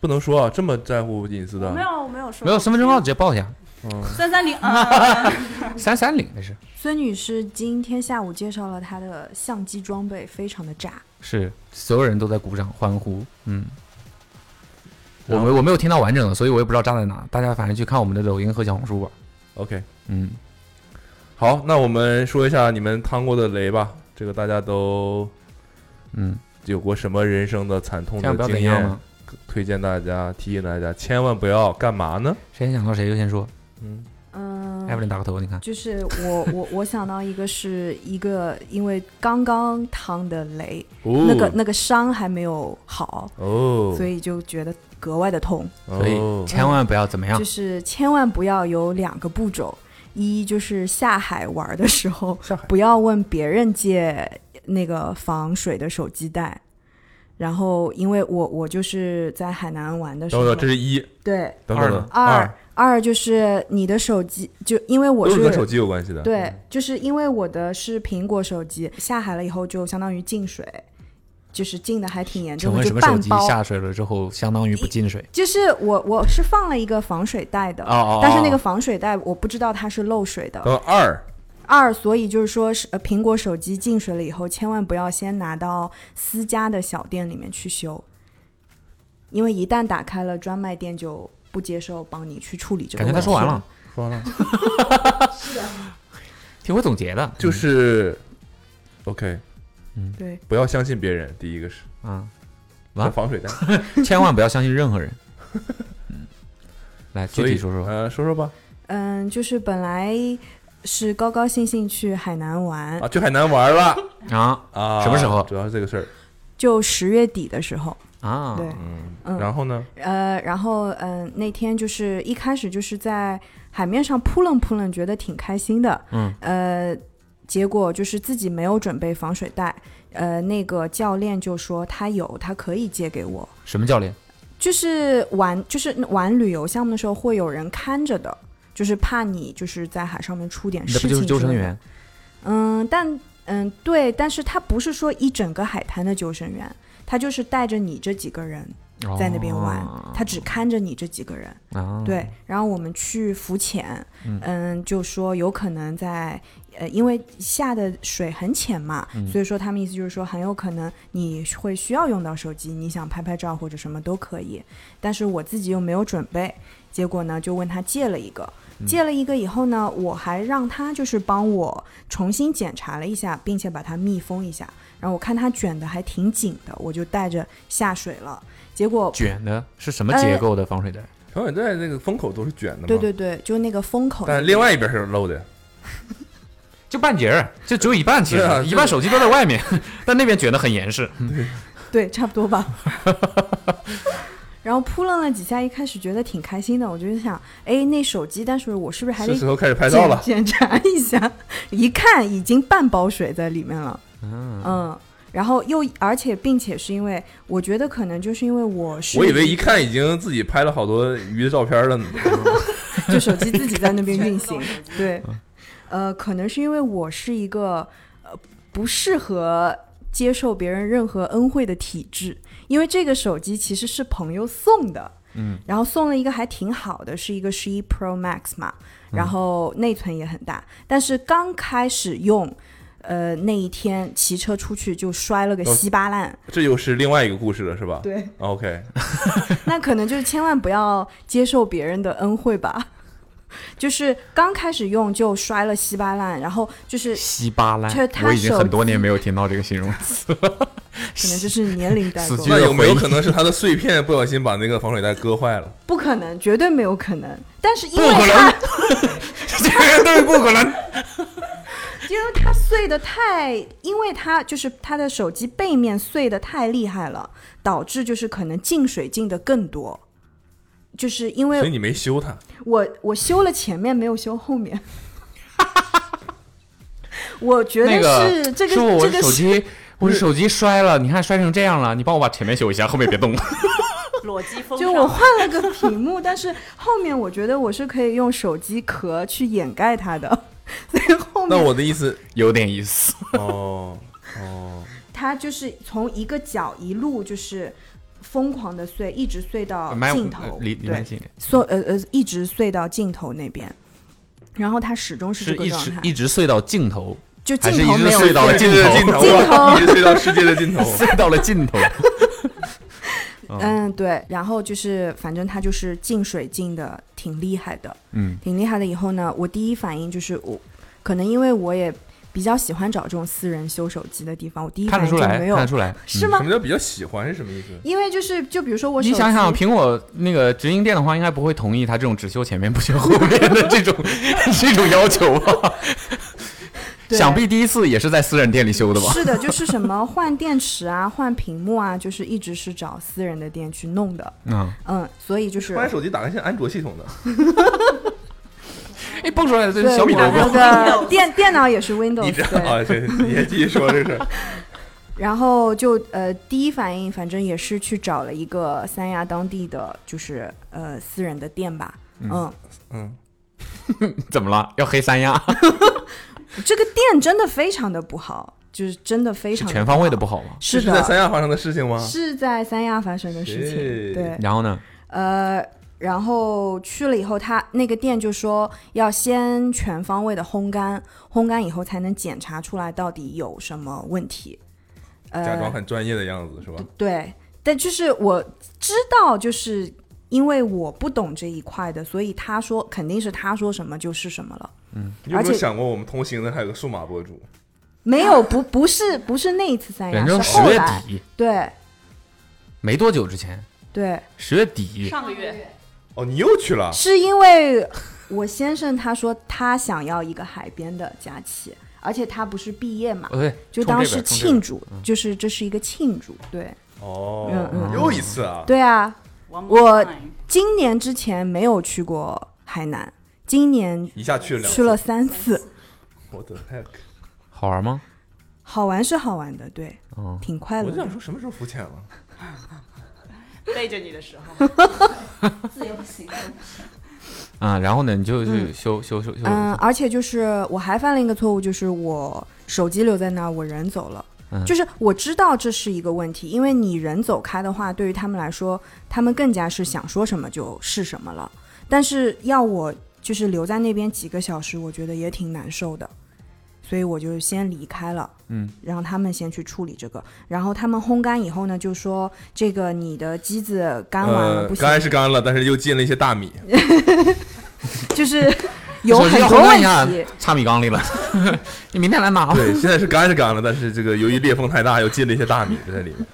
不能说啊，这么在乎隐私的。没有，我没有说没有身份证号直接报一下，嗯，三三零 [LAUGHS] 啊。三三零那是 [LAUGHS] 孙女士今天下午介绍了她的相机装备，非常的炸。是，所有人都在鼓掌欢呼。嗯，我没我没有听到完整的，所以我也不知道炸在哪。大家反正去看我们的抖音和小红书吧。OK，嗯，好，那我们说一下你们趟过的雷吧。这个大家都嗯，有过什么人生的惨痛的经验？推荐大家，提醒大家，千万不要干嘛呢？谁先想到谁就先说。嗯，嗯，艾弗琳打个头，你看，就是我我我想到一个是一个因为刚刚趟的雷，哦，那个那个伤还没有好，哦，所以就觉得格外的痛。所以哦千万不要怎么样就。是千万不要有两个步骤，一就是下海玩的时候，不要问别人借那个防水的手机袋。然后，因为我我就是在海南玩的时候，等等，这是一，对等等二呢二二就是你的手机，就因为我是跟手机有关系的。对，就是因为我的是苹果手机，下海了以后就相当于进水，就是进的还挺严重的，就问什么手机半包。下水了之后相当于不进水？就是我我是放了一个防水袋的，哦哦，但是那个哦防水袋我不知道它是漏水的。等二，二，所以就是说是呃，苹果手机进水了以后，千万不要先拿到私家的小店里面去修，因为一旦打开了专卖店就不接受帮你去处理这个感觉。他说完了，说完了，挺会总结的，就是，OK，对，不要相信别人，第一个是。啊，完防水袋，[LAUGHS] 千万不要相信任何人。嗯，来具体说说。呃，说说吧。嗯，就是本来是高高兴兴去海南玩，啊，去海南玩了。[LAUGHS] 啊啊？什么时候？主要是这个事儿。就十月底的时候，啊，对，嗯，嗯。然后呢？呃，然后嗯、那天就是一开始就是在海面上扑棱扑棱，觉得挺开心的，嗯，呃，结果就是自己没有准备防水袋，呃，那个教练就说他有，他可以借给我。什么教练？就是玩，就是玩旅游项目的时候会有人看着的，就是怕你就是在海上面出点事情。那不就是救生员？？嗯，但嗯对，但是他不是说一整个海滩的救生员，他就是带着你这几个人在那边玩，哦他只看着你这几个人。啊，对，然后我们去浮潜，嗯嗯，就说有可能在呃，因为下的水很浅嘛，嗯所以说他们意思就是说很有可能你会需要用到手机，你想拍拍照或者什么都可以，但是我自己又没有准备，结果呢就问他借了一个。嗯借了一个以后呢，我还让他就是帮我重新检查了一下，并且把它密封一下。然后我看他卷的还挺紧的，我就带着下水了。结果卷的是什么呃结构的防水袋？防水袋那个封口都是卷的吗。对对对，就那个封口，但另外一边是漏的。[LAUGHS] 就半截儿，就只有一半，其实啊一半手机都在外面，[LAUGHS] 但那边卷的很严实。对，差不多吧。[LAUGHS] 然后扑棱了几下，一开始觉得挺开心的，我就想，哎，那手机，但是我是不是还得是时候开始拍照了。检检查一下？一看已经半包水在里面了，嗯，嗯，然后又而且并且是因为我觉得可能就是因为我是我以为一看已经自己拍了好多鱼的照片了呢。[LAUGHS] [LAUGHS] 就手机自己在那边运行，[LAUGHS] 对，呃，可能是因为我是一个呃不适合接受别人任何恩惠的体质，因为这个手机其实是朋友送的，嗯，然后送了一个还挺好的，是一个十一 Pro Max 嘛，然后内存也很大，但是刚开始用。呃，那一天骑车出去就摔了个哦稀巴烂，这又是另外一个故事了，是吧？对，OK，[LAUGHS] [LAUGHS] 那可能就是千万不要接受别人的恩惠吧。[LAUGHS] 就是刚开始用就摔了稀巴烂，然后就是稀巴烂就是，我已经很多年没有听到这个形容词。可能就是年龄代沟死去，那有没有可能是他的碎片不小心把那个防水袋割坏了？不可能，绝对没有可能。但是因不可能为它绝对不可能。因为它碎的太，因为它就是它的手机背面碎的太厉害了，导致就是可能进水进的更多。就是因为所以你没修它，我我修了前面，没有修后面。[LAUGHS] 我觉得是这个这个手机，我的手机摔了，你看摔成这样了，你帮我把前面修一下，后面别动。[LAUGHS] 裸机封就我换了个屏幕，但是后面我觉得我是可以用手机壳去掩盖它的，[LAUGHS] 所以后那我的意思，有点意思。[LAUGHS] 哦哦，他就是从一个角一路就是疯狂的碎，一直碎到麦尽头，离离对麦近一点，碎呃呃一直碎到尽头那边，然后他始终是这是一个状态，直一直碎到尽头，就还是一直尽头没有碎到了。尽头。[LAUGHS] 一直碎到世界的尽头。碎到了尽头。嗯，对，然后就是反正他就是进水进的挺厉害的，嗯，挺厉害的。以后呢，我第一反应就是我可能因为我也比较喜欢找这种私人修手机的地方，我第一看得出来，反应就没有看得出来。是吗什？么叫比较喜欢是什么意思？因为就是就比如说我，你想想，苹果那个直营店的话，应该不会同意他这种只修前面不修后面的这种 [LAUGHS] 这种要求吧？对想必第一次也是在私人店里修的吧？是的，就是什么 [LAUGHS] 换电池啊、换屏幕啊，就是一直是找私人的店去弄的。嗯，嗯，所以就是换手机打开现在安卓系统的，[LAUGHS] 哎，蹦出来的这对是小米我 logo。那个 [LAUGHS] 电电脑也是 Windows 这对。啊，这你也继续说这是。然后就呃，第一反应反正也是去找了一个三亚当地的，就是呃私人的店吧。嗯，嗯，怎么了？要黑三亚？这个店真的非常的不好，就是真的非常全方位的不好。吗？是在三，亚发生的事情吗？是在三亚发生的事情。哎对，然后呢？呃，然后去了以后，他那个店就说要先全方位的烘干，烘干以后才能检查出来到底有什么问题。呃，假装很专业的样子是吧？对，但就是我知道，就是因为我不懂这一块的，所以他说肯定是他说什么就是什么了。你有没有而且想过我们同行的还有个数码博主？没有，不不是不是那一次三亚，反正是十月后来。底。对。没多久之前，对，十月底。上个月。哦，你又去了？是因为我先生他说他想要一个海边的假期，而且他不是毕业嘛就当时冲这边冲这边。庆祝，就是这是一个庆祝。对。哦嗯嗯，又一次啊！对啊，我今年之前没有去过海南，今年一下去了去了三次，我的 heck！好玩吗？好玩是好玩的，对，嗯，挺快乐的我就想。说什么时候浮潜了？背着你的时候，[LAUGHS] 自由行啊，然后呢，你就去嗯修修修修。嗯，而且就是我还犯了一个错误，就是我手机留在那儿，我人走了。嗯就是我知道这是一个问题，因为你人走开的话，对于他们来说，他们更加是想说什么就是什么了。但是要我就是留在那边几个小时，我觉得也挺难受的，所以我就先离开了。嗯，让他们先去处理这个。然后他们烘干以后呢，就说这个你的机子干完了、呃，不行，干是干了，但是又进了一些大米。[LAUGHS] [LAUGHS] 就是有很多问题。插米缸里了，[LAUGHS] 你明天来拿。对，现在是干是干了，但是这个由于裂缝太大，又进了一些大米在里面。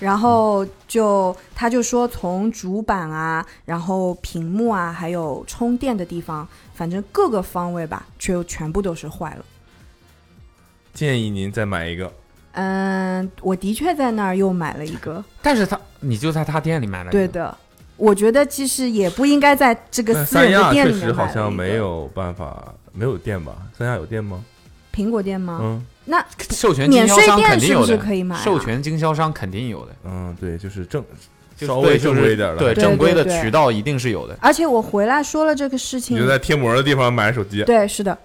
然后就他就说从主板啊，然后屏幕啊，还有充电的地方，反正各个方位吧，就全部都是坏了。建议您再买一个。嗯，我的确在那儿又买了一个，但是他，你就在他店里买了。对，的。我觉得其实也不应该在这个但私人的三亚确店里面买实好像没有办法，没有电吧？三亚有电吗？苹果店吗？嗯那授权经免税销商肯店是不是定有的，可以买、啊？授权经销商肯定有的，嗯，对，就是正就稍微对就是正规一点的，对对正规的渠道一定是有的。而且我回来说了这个事情你就，在贴膜的地方买手机。对，是的。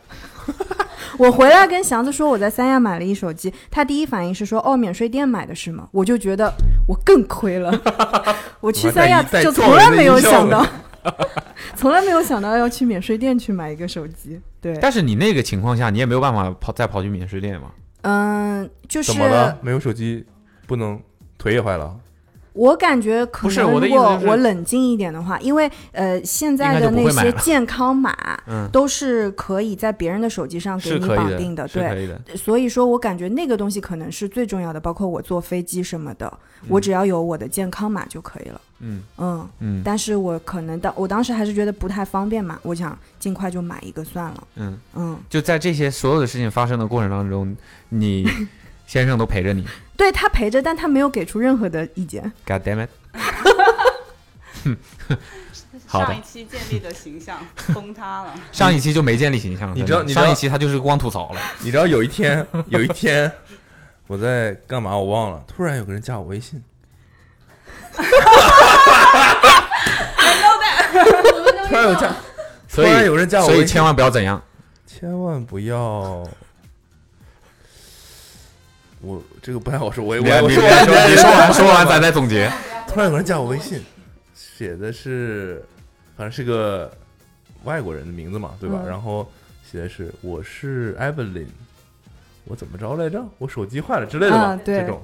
[LAUGHS] 我回来跟祥子说我在三亚买了一手机，他第一反应是说哦免税店买的是吗？我就觉得我更亏了，[LAUGHS] 我去三亚就从来没有想到，[LAUGHS] 从来没有想到要去免税店去买一个手机。对，但是你那个情况下，你也没有办法跑再跑去免税店嘛。嗯，就是怎么了？没有手机，不能腿也坏了？我感觉可是能如果我冷静一点的话，因为呃现在的那些 [LAUGHS] 健康码嗯，都是可以在别人的手机上给你绑定的，对。所以说我感觉那个东西可能是最重要的，包括我坐飞机什么的，我只要有我的健康码就可以了。嗯嗯，嗯但是我可能当我当时还是觉得不太方便嘛，我想尽快就买一个算了。嗯，嗯，就在这些所有的事情发生的过程当中，你 [LAUGHS] 先生都陪着你。对他陪着，但他没有给出任何的意见。God damn it！[LAUGHS] 上一期建立的形象崩塌了。[LAUGHS] 上一期就没建立形象，你知道你知道上一期他就是光吐槽了。[LAUGHS] 你知道有一天，有一天我在干嘛我忘了，突然有个人加我微信，突然有加，所以突然有人加我微信，所以千万不要怎样。千万不要。我这个不太好说，我我你我说你说完你说完说 [LAUGHS] 完咱再总结。突然有人加我微信，[LAUGHS] 写的是，反正是个外国人的名字嘛，对吧？嗯然后写的是我是 Evelyn，我怎么着来着？我手机坏了之类的吧？啊对这种。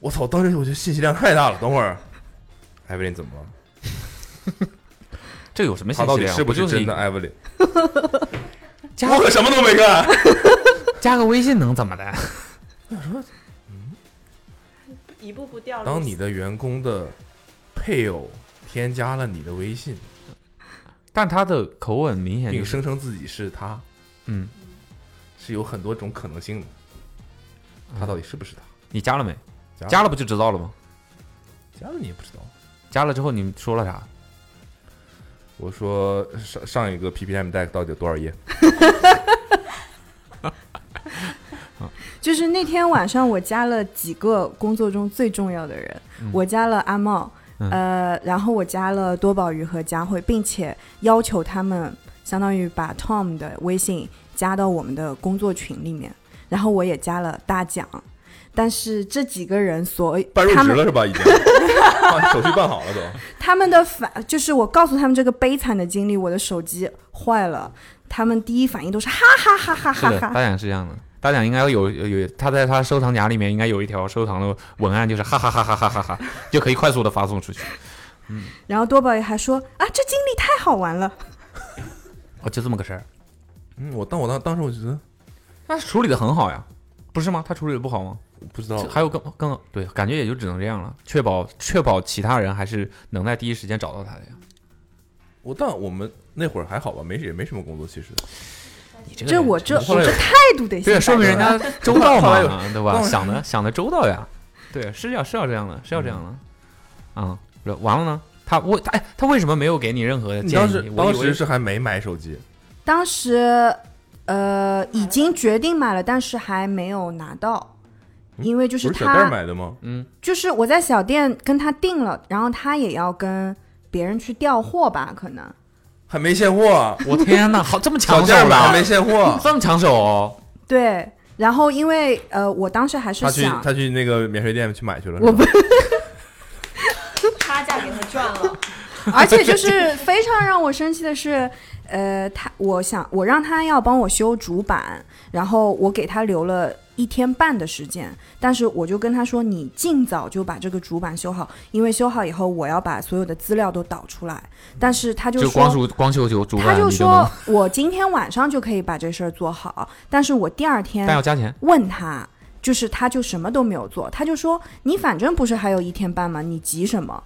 我操！当时我觉得信息量太大了。等会儿，Evelyn 怎么了？[LAUGHS] 这有什么他到底信息量？是不真的就是一个 Evelyn？我可什么都没干。加个微信能怎么的？一步步掉入。当你的员工的配偶添加了你的微信，但他的口吻明显并就是，声称自己是他，嗯，是有很多种可能性的。他到底是不是他？你加了没？加了加了不就知道了吗？加了你也不知道。加了之后你说了啥？我说上上一个 PPM deck 到底有多少页？[LAUGHS] 就是那天晚上，我加了几个工作中最重要的人，嗯我加了阿茂，嗯呃，然后我加了多宝鱼和佳慧，并且要求他们相当于把 Tom 的微信加到我们的工作群里面，然后我也加了大奖。但是这几个人所办入职了是吧？已经，[LAUGHS] 办手续办好了都。他们的反就是我告诉他们这个悲惨的经历，我的手机坏了，他们第一反应都是哈哈哈哈，哈哈。大奖是这样的。大奖应该有有有，他在他收藏夹里面应该有一条收藏的文案，就是哈哈哈哈哈哈哈，[LAUGHS] 就可以快速的发送出去。嗯然后多宝也还说啊，这经历太好玩了。哦，就这么个事儿。嗯，我当我当当时我觉得他处理的很好呀，不是吗？他处理的不好吗？不知道，还有更更对，感觉也就只能这样了，确保确保其他人还是能在第一时间找到他的呀。我但我们那会儿还好吧，没也没什么工作，其实。你这个这我这我这态度得对，说明人家周到嘛对吧？想的想的周到呀，对，是要是要这样的，是要这样的，啊、完了呢？他为他哎，他为什么没有给你任何的你建议？当时当我以为时是还没买手机，当时呃已经决定买了，但是还没有拿到，因为就是他买的吗？嗯，就是我在小店跟他订了，然后他也要跟别人去调货吧，可能 [LAUGHS] 还没现货，我天哪，好这么抢手的，店买还没现货。这么抢手哦？对。然后因为呃，我当时还是他去想，他去那个免税店去买去了，我是吧 [LAUGHS] 差价给他赚了。[LAUGHS] 而且就是非常让我生气的是，呃，他我想我让他要帮我修主板，然后我给他留了一天半的时间，但是我就跟他说，你尽早就把这个主板修好，因为修好以后我要把所有的资料都导出来。但是他就光修光修就主板，他就说，我今天晚上就可以把这事儿做好，但是我第二天但要加钱。问他，就是他就什么都没有做，他就说你反正不是还有一天半吗？你急什么？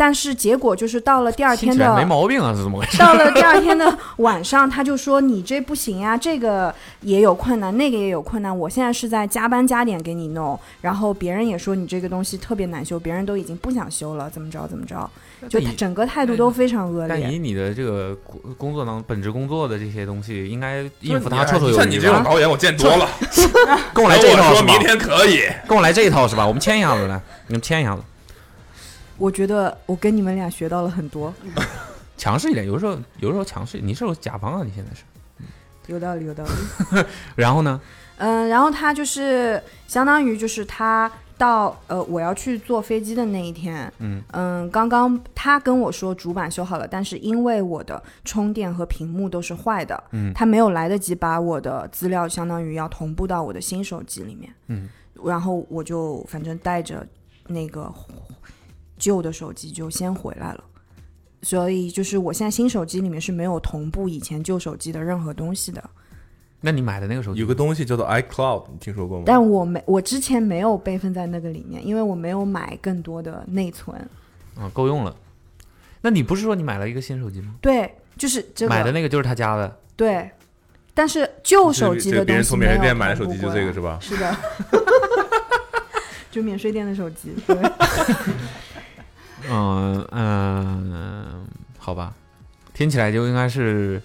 但是结果就是到了第二天的没的。毛病啊，是怎么回事？[LAUGHS] 到了第二天的晚上，他就说你这不行呀，这个也有困难，那个也有困难。我现在是在加班加点给你弄，然后别人也说你这个东西特别难修，别人都已经不想修了，怎么着怎么着，就整个态度都非常恶劣。但以你的这个工工作当本职工作的这些东西，应该应付他绰绰有余。像你这种导演，我见多了。[LAUGHS] 跟我来这一套是吧我说明？天可以，跟我来这一套是吧？我们签一下子来，你们签一下子，我觉得我跟你们俩学到了很多，[LAUGHS] 强势一点。有的时候，有的时候强势，你是有甲方啊，你现在是。有道理，有道理。[LAUGHS] 然后呢？嗯，然后他就是相当于就是他到呃我要去坐飞机的那一天，嗯嗯，刚刚他跟我说主板修好了，但是因为我的充电和屏幕都是坏的，嗯他没有来得及把我的资料相当于要同步到我的新手机里面，嗯，然后我就反正带着那个旧的手机就先回来了。所以就是我现在新手机里面是没有同步以前旧手机的任何东西的，那你买的那个手机有个东西叫做 iCloud，你听说过吗？但我没我之前没有备份在那个里面，因为我没有买更多的内存。啊够用了。那你不是说你买了一个新手机吗？对，就是这个买的那个就是他家的，对，但是旧手机的别人从免税店买的手机就这个是吧？是的，[LAUGHS] 就免税店的手机。对，嗯嗯，好吧，听起来就应该是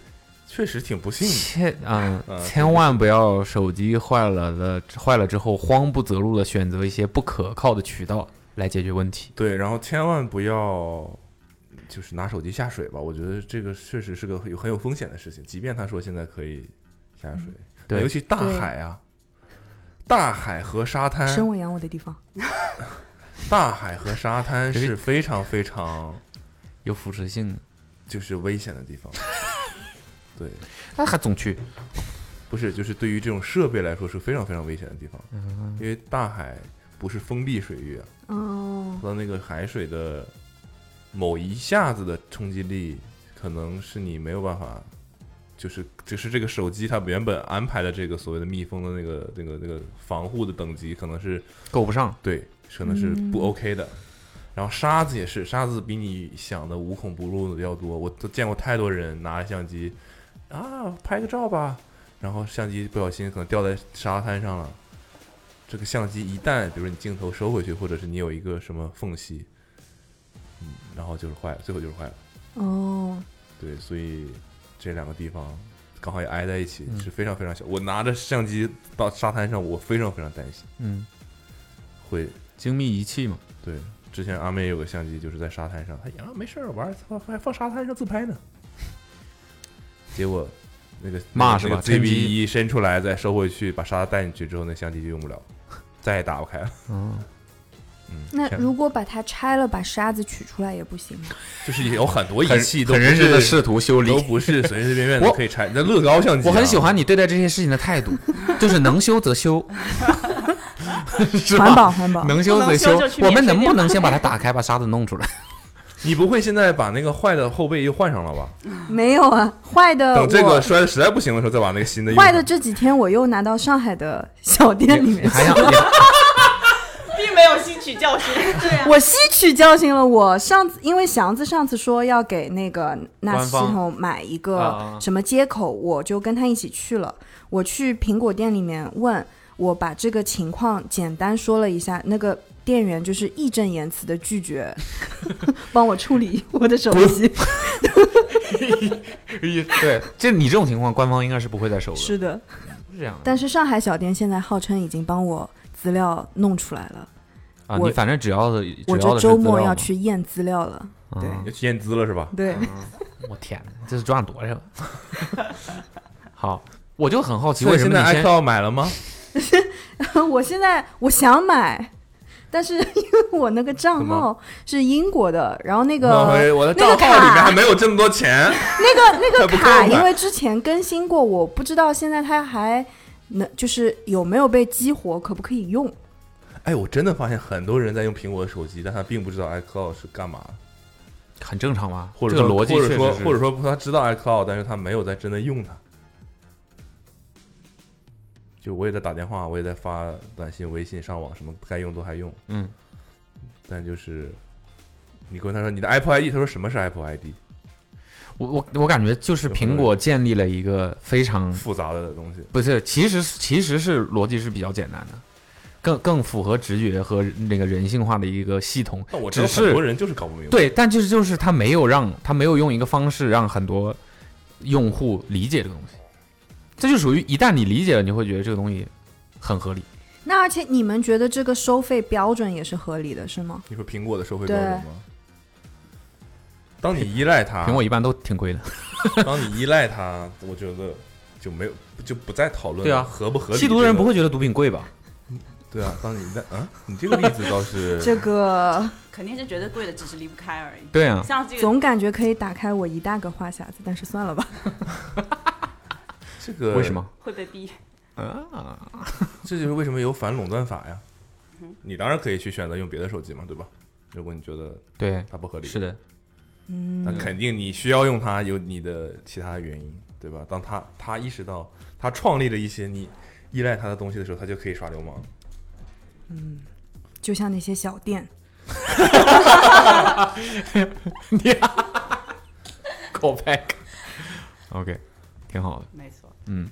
确实挺不幸的。千嗯嗯千万不要手机坏了的坏了之后慌不择路的选择一些不可靠的渠道来解决问题。对，然后千万不要就是拿手机下水吧，我觉得这个确实是个有很有风险的事情。即便他说现在可以下水，对尤其大海啊，大海和沙滩，生我养我的地方。大海和沙滩是是非常非常有腐蚀性的，就是危险的地方。[LAUGHS] 对，那还总去，不是，就是对于这种设备来说是非常非常危险的地方，嗯因为大海不是封闭水域啊，哦，和那个海水的某一下子的冲击力，可能是你没有办法，就是就是这个手机它原本安排的这个所谓的密封的那个那个那个防护的等级，可能是够不上。对，可能是不 OK 的。然后沙子也是，沙子比你想的无孔不入的要多。我都见过太多人拿着相机啊拍个照吧，然后相机不小心可能掉在沙滩上了。这个相机一旦，比如你镜头收回去，或者是你有一个什么缝隙，嗯，然后就是坏了，最后就是坏了。哦，对，所以这两个地方刚好也挨在一起，嗯是非常非常小。我拿着相机到沙滩上，我非常非常担心嗯，会精密仪器嘛，对，之前阿妹有个相机，就是在沙滩上，她呀没事儿玩儿，放还放沙滩上自拍呢。[LAUGHS] 结果那个骂是吧 B 机一伸出来再收回去，把沙子带进去之后，那相机就用不了，[LAUGHS] 再也打不开了。嗯，[LAUGHS] 嗯，那天如果把它拆了，把沙子取出来也不行吗？就是有很多仪很器都很认真的的试图修理都。不是随随便便的我可以拆。那乐高相机啊、我很喜欢你对待这些事情的态度，就是能修则修，[LAUGHS] 是吧环保环保。能修则不能修就去我们能不店能先把它打开，把沙子弄出来？[LAUGHS] 你不会现在把那个坏的后背又换上了吧？[LAUGHS] 没有啊，坏的等这个我摔的实在不行的时候，再把那个新的用上坏的这几天我又拿到上海的小店里面去你还想你并没有吸取教训。对啊，我吸取教训了。我上次因为祥子上次说要给那个 NAS 系官统买一啊个啊什么接口，我就跟他一起去了。我去苹果店里面问，我把这个情况简单说了一下，那个店员就是义正言辞的拒绝 [LAUGHS] 帮我处理我的手机。[LAUGHS] 对，就你这种情况，官方应该是不会再收了，是的，是这样的。但是上海小店现在号称已经帮我资料弄出来了，啊，你反正只要的，我这周末要去验资料了。对啊要去验资了是吧？对，我天哪，这是赚多少？[LAUGHS] 好，我就很好奇，为什么你先 iCloud 买了吗？[LAUGHS] 我现在我想买，但是因为我那个账号是英国的，然后那个我我的那个账号里面还没有这么多钱。那个那个 [LAUGHS] 卡，因为之前更新过，我不知道现在它还能就是有没有被激活，可不可以用？哎，我真的发现很多人在用苹果的手机，但他并不知道 iCloud 是干嘛，很正常吗，或者说这个逻辑或者说或者说他知道 iCloud，但是他没有在真的用它。就我也在打电话，我也在发短信、微信、上网，什么该用都还用，嗯，但就是你跟他说你的 Apple ID，他说什么是 Apple ID？我我我感觉就是苹果建立了一个非常复杂的东西。不是，其实其实是逻辑是比较简单的，更更符合直觉和那个人性化的一个系统。但我知道只是很多人就是搞不明白。对，但就是就是他没有让他没有用一个方式让很多用户理解这个东西，这就属于一旦你理解了，你会觉得这个东西很合理。那而且你们觉得这个收费标准也是合理的，是吗？你说苹果的收费标准吗？当你依赖它，苹果一般都挺贵的，[LAUGHS] 当你依赖它，我觉得就没有就不再讨论对啊合不合理。吸毒的人不会觉得毒品贵吧？对啊。当你在啊，你这个例子倒是 [LAUGHS] 这个肯定是觉得贵的，只是离不开而已。对啊，像这个总感觉可以打开我一大个话匣子，但是算了吧。[LAUGHS] 这个为什？么？会被逼，啊，这就是为什么有反垄断法呀。你当然可以去选择用别的手机嘛，对吧？如果你觉得对，它不合理，是的，嗯那肯定你需要用它，有你的其他原因，对吧？当他他意识到他创立了一些你依赖他的东西的时候，他就可以耍流氓。嗯就像那些小店，[LAUGHS] 口 back。OK，挺好的，没错，嗯。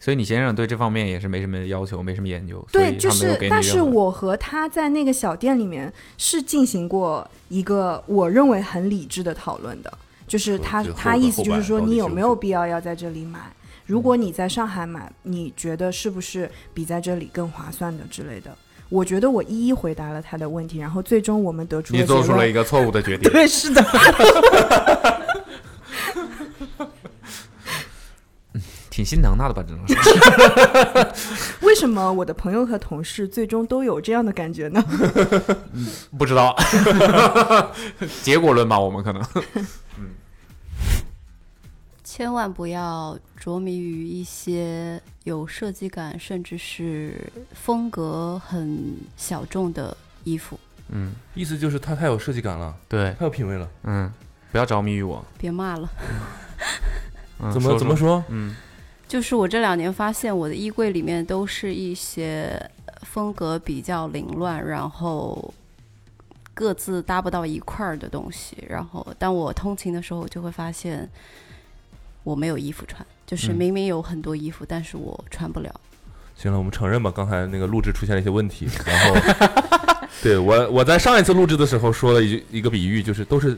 所以你先生对这方面也是没什么要求，没什么研究，对，就是但是我和他在那个小店里面是进行过一个我认为很理智的讨论的，就是他他意思就是说你有没有必要要在这里买？如果你在上海买，你觉得是不是比在这里更划算的之类的？我觉得我一一回答了他的问题，然后最终我们得出你做出了一个错误的决定。[LAUGHS] 对，是的，挺心疼他的吧，只能说。[LAUGHS] 为什么我的朋友和同事最终都有这样的感觉呢？[LAUGHS] 不知道，[LAUGHS] 结果论吧，我们可能。嗯千万不要着迷于一些有设计感，甚至是风格很小众的衣服。嗯，意思就是他太有设计感了，对，太有品味了。嗯，不要着迷于我。别骂了，嗯、怎么说怎么？说？嗯，就是我这两年发现，我的衣柜里面都是一些呃风格比较凌乱，然后各自搭不到一块儿的东西。然后当我通勤的时候，我就会发现我没有衣服穿，就是嗯明明有很多衣服，但是我穿不了。行了，我们承认吧，刚才那个录制出现了一些问题。然后，[LAUGHS] 对我我在上一次录制的时候说了一句一个比喻，就是都是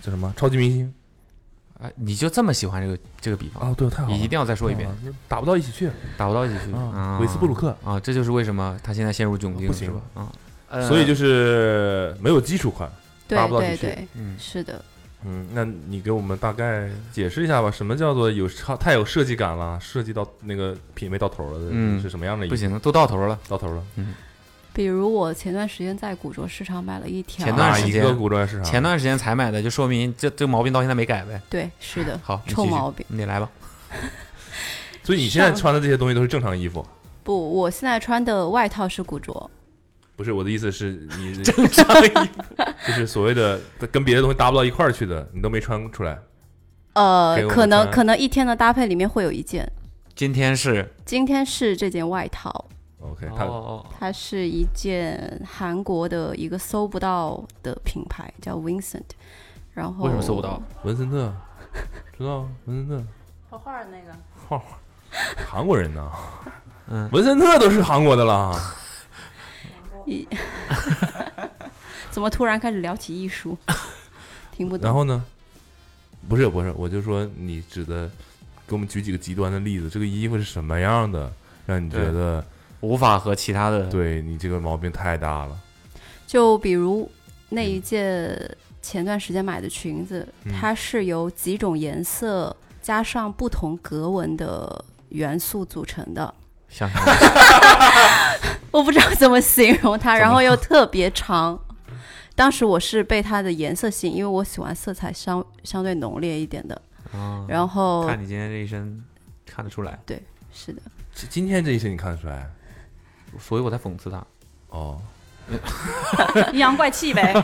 叫什么超级明星哎，你就这么喜欢这个这个比方？啊？对，太好了，你一定要再说一遍，啊打不到一起去。打不到一起去啊啊！韦斯布鲁克啊，这就是为什么他现在陷入窘境，不行是吧？啊，呃所以就是没有基础款。对搭不到一起去对对，嗯，是的。嗯，那你给我们大概解释一下吧，什么叫做有超太有设计感了，设计到那个品味到头了的，嗯是什么样的？不行，都到头了。到头了。比如我前段时间在古着市场买了一条，前段时间一个古着市场？前段时间才买的，就说明这这个毛病到现在没改呗。对，是的，好，臭毛病。你来吧。[LAUGHS] 所以你现在穿的这些东西都是正常衣服，不，我现在穿的外套是古着，不是我的意思是你 [LAUGHS] 正常衣服，就是所谓的跟别的东西搭不到一块儿去的，你都没穿出来。呃可能可能一天的搭配里面会有一件。今天是今天是这件外套，OK，哦他哦，它是一件韩国的一个搜不到的品牌，叫 Vincent。然后为什么搜不到？？文森特，知道文森特画画的那个，画画，韩国人呢？嗯，文森特都是韩国的啦。一 [LAUGHS] 怎么突然开始聊起艺术？[LAUGHS] 听不懂。然后呢？不是不是，我就说你指的，给我们举几个极端的例子。这个衣服是什么样的，让你觉对得无法和其他的对你这个毛病太大了？就比如那一件前段时间买的裙子，嗯它是由几种颜色加上不同格纹的元素组成的。想想 [LAUGHS] 我不知道怎么形容它，然后又特别长。当时我是被它的颜色吸引，因为我喜欢色彩相相对浓烈一点的。啊，然后看你今天这一身看得出来，对是的，今今天这一身你看得出来？所以我在讽刺他。哦，[LAUGHS] 阴阳怪气呗。[LAUGHS]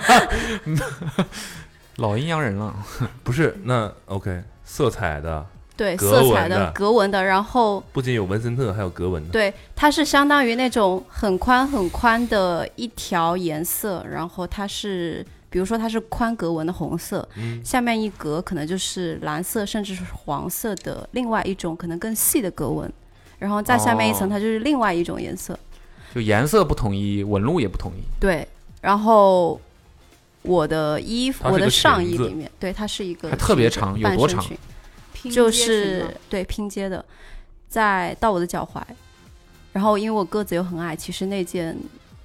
老阴阳人了，[LAUGHS] 不是，那 OK，色彩的对格色彩的格纹的，然后不仅有文森特，还有格纹的。对它是相当于那种很宽很宽的一条颜色，然后它是比如说它是宽格纹的红色，嗯，下面一格可能就是蓝色甚至是黄色的另外一种可能更细的格纹，然后再下面一层哦它就是另外一种颜色。就颜色不统一，纹路也不统一。对，然后我的衣服，我的上衣里面，对，它是一个它特别长有多长就是对拼接的，在到我的脚踝。然后因为我个子又很矮，其实那件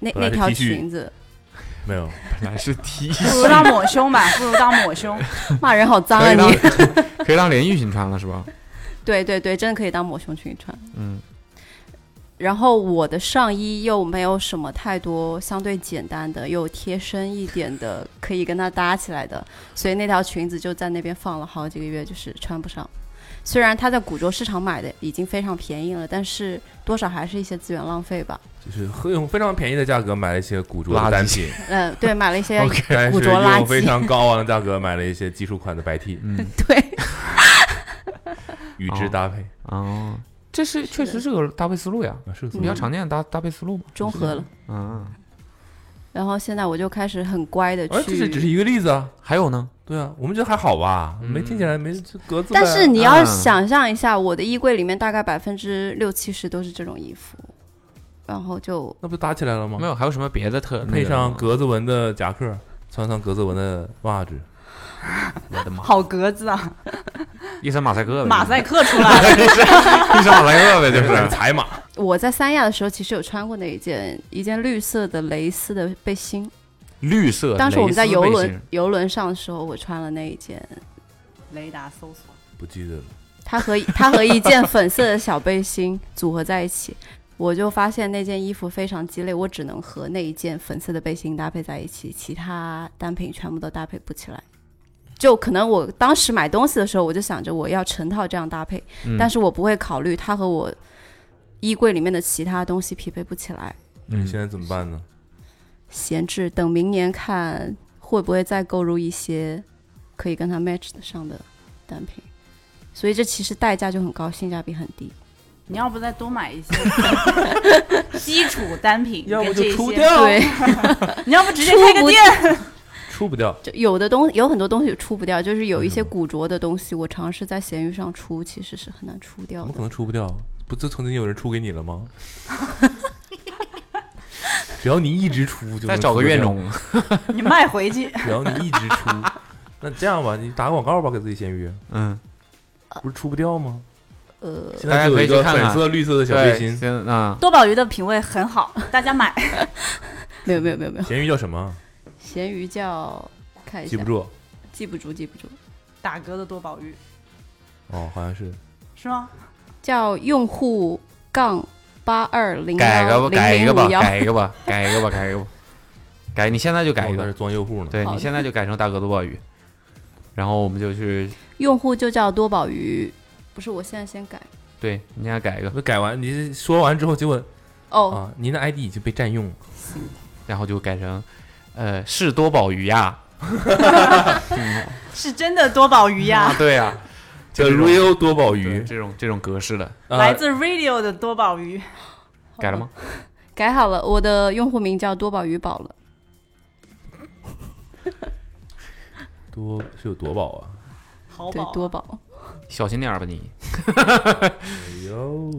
那那条裙子 [LAUGHS] 没有，本来是 T，[LAUGHS] 不如当抹胸吧，不如当抹胸。[LAUGHS] 骂人好脏啊你！可以当连衣裙穿了是吧？对对对，真的可以当抹胸裙穿。嗯，然后我的上衣又没有什么太多相对简单的，又贴身一点的，可以跟它搭起来的，所以那条裙子就在那边放了好几个月，就是穿不上。虽然它在古着市场买的已经非常便宜了，但是多少还是一些资源浪费吧。就是会用非常便宜的价格买了一些古着垃圾的单品，嗯，对，买了一些 OK 但是古着垃用非。常高昂的价格买了一些基础款的白 T，嗯，[LAUGHS] 对，与之搭配。哦，这是确实是个搭配思路呀，啊，是比较常见的搭搭配思路嘛。中和了。嗯，然后现在我就开始很乖的哎，这是只是。一个例子啊。还有呢？对啊，我们觉得还好吧，嗯没听起来没这格子。但是你嗯要想象一下，我的衣柜里面大概百分之六七十都是这种衣服，然后就那不搭起来了吗？没有，还有什么别的特？配上格子纹的夹克，穿上格子纹的袜子，我的妈，好格子啊，一身马赛克呗，马赛克出来了。一身马赛克呗，就是。踩马。我在三亚的时候，其实有穿过那一件一件绿色的蕾丝的背心。绿色，当时我们在游轮游轮上的时候，我穿了那一件，雷达搜索，不记得了，它和 [LAUGHS] 它和一件粉色的小背心组合在一起，我就发现那件衣服非常鸡肋，我只能和那一件粉色的背心搭配在一起，其他单品全部都搭配不起来。就可能我当时买东西的时候，我就想着我要成套这样搭配，嗯但是我不会考虑它和我衣柜里面的其他东西匹配不起来，你现在怎么办呢？闲置，等明年看会不会再购入一些可以跟它 match 得上的单品。所以这其实代价就很高，性价比很低。你要不再多买一些 [LAUGHS] 基础单品，要不就出掉，对，[LAUGHS] 你要不直接开个店？出不掉。就有的东有很多东西出不掉，就是有一些古着的东西，我尝试在闲鱼上出，其实是很难出掉的怎么可。能出不掉？不，这曾经有人出给你了吗？[LAUGHS] 只要你一直出，就再找个能出得掉。月农，[LAUGHS] 你卖回去，[LAUGHS] 只要你一直出，那这样吧，你打个广告吧，给自己闲鱼，嗯，不是出不掉吗？呃，现在就有一个粉色、绿色的小背，心，啊，多宝鱼的品味很好，大家买。没有没有没有没有，闲鱼叫什么？闲鱼叫看一下，记不住。记不住记不住，打嗝的多宝鱼哦，好像是。是吗？叫用户杠八二零改个吧，改一个吧。改一个吧，改一个吧，改一个吧，改，你现在就改一个。是，装用户呢。对你现在就改成大哥多宝鱼，然后我们就去，用户就叫多宝鱼，不是，我现在先改。对你现在改一个，那改完，你说完之后，结果哦，啊，您的 ID 已经被占用了。然后就改成，呃，是多宝鱼呀，[LAUGHS] 是真的多宝鱼呀、啊，对 [LAUGHS] 呀种 Real 多宝鱼，这种这种格式的，呃，来自 Radio 的多宝鱼。改了吗？[LAUGHS] 改好了，我的用户名叫多宝鱼宝了。多是有多宝啊！对好宝，，多宝。小心点儿吧你，哎呦，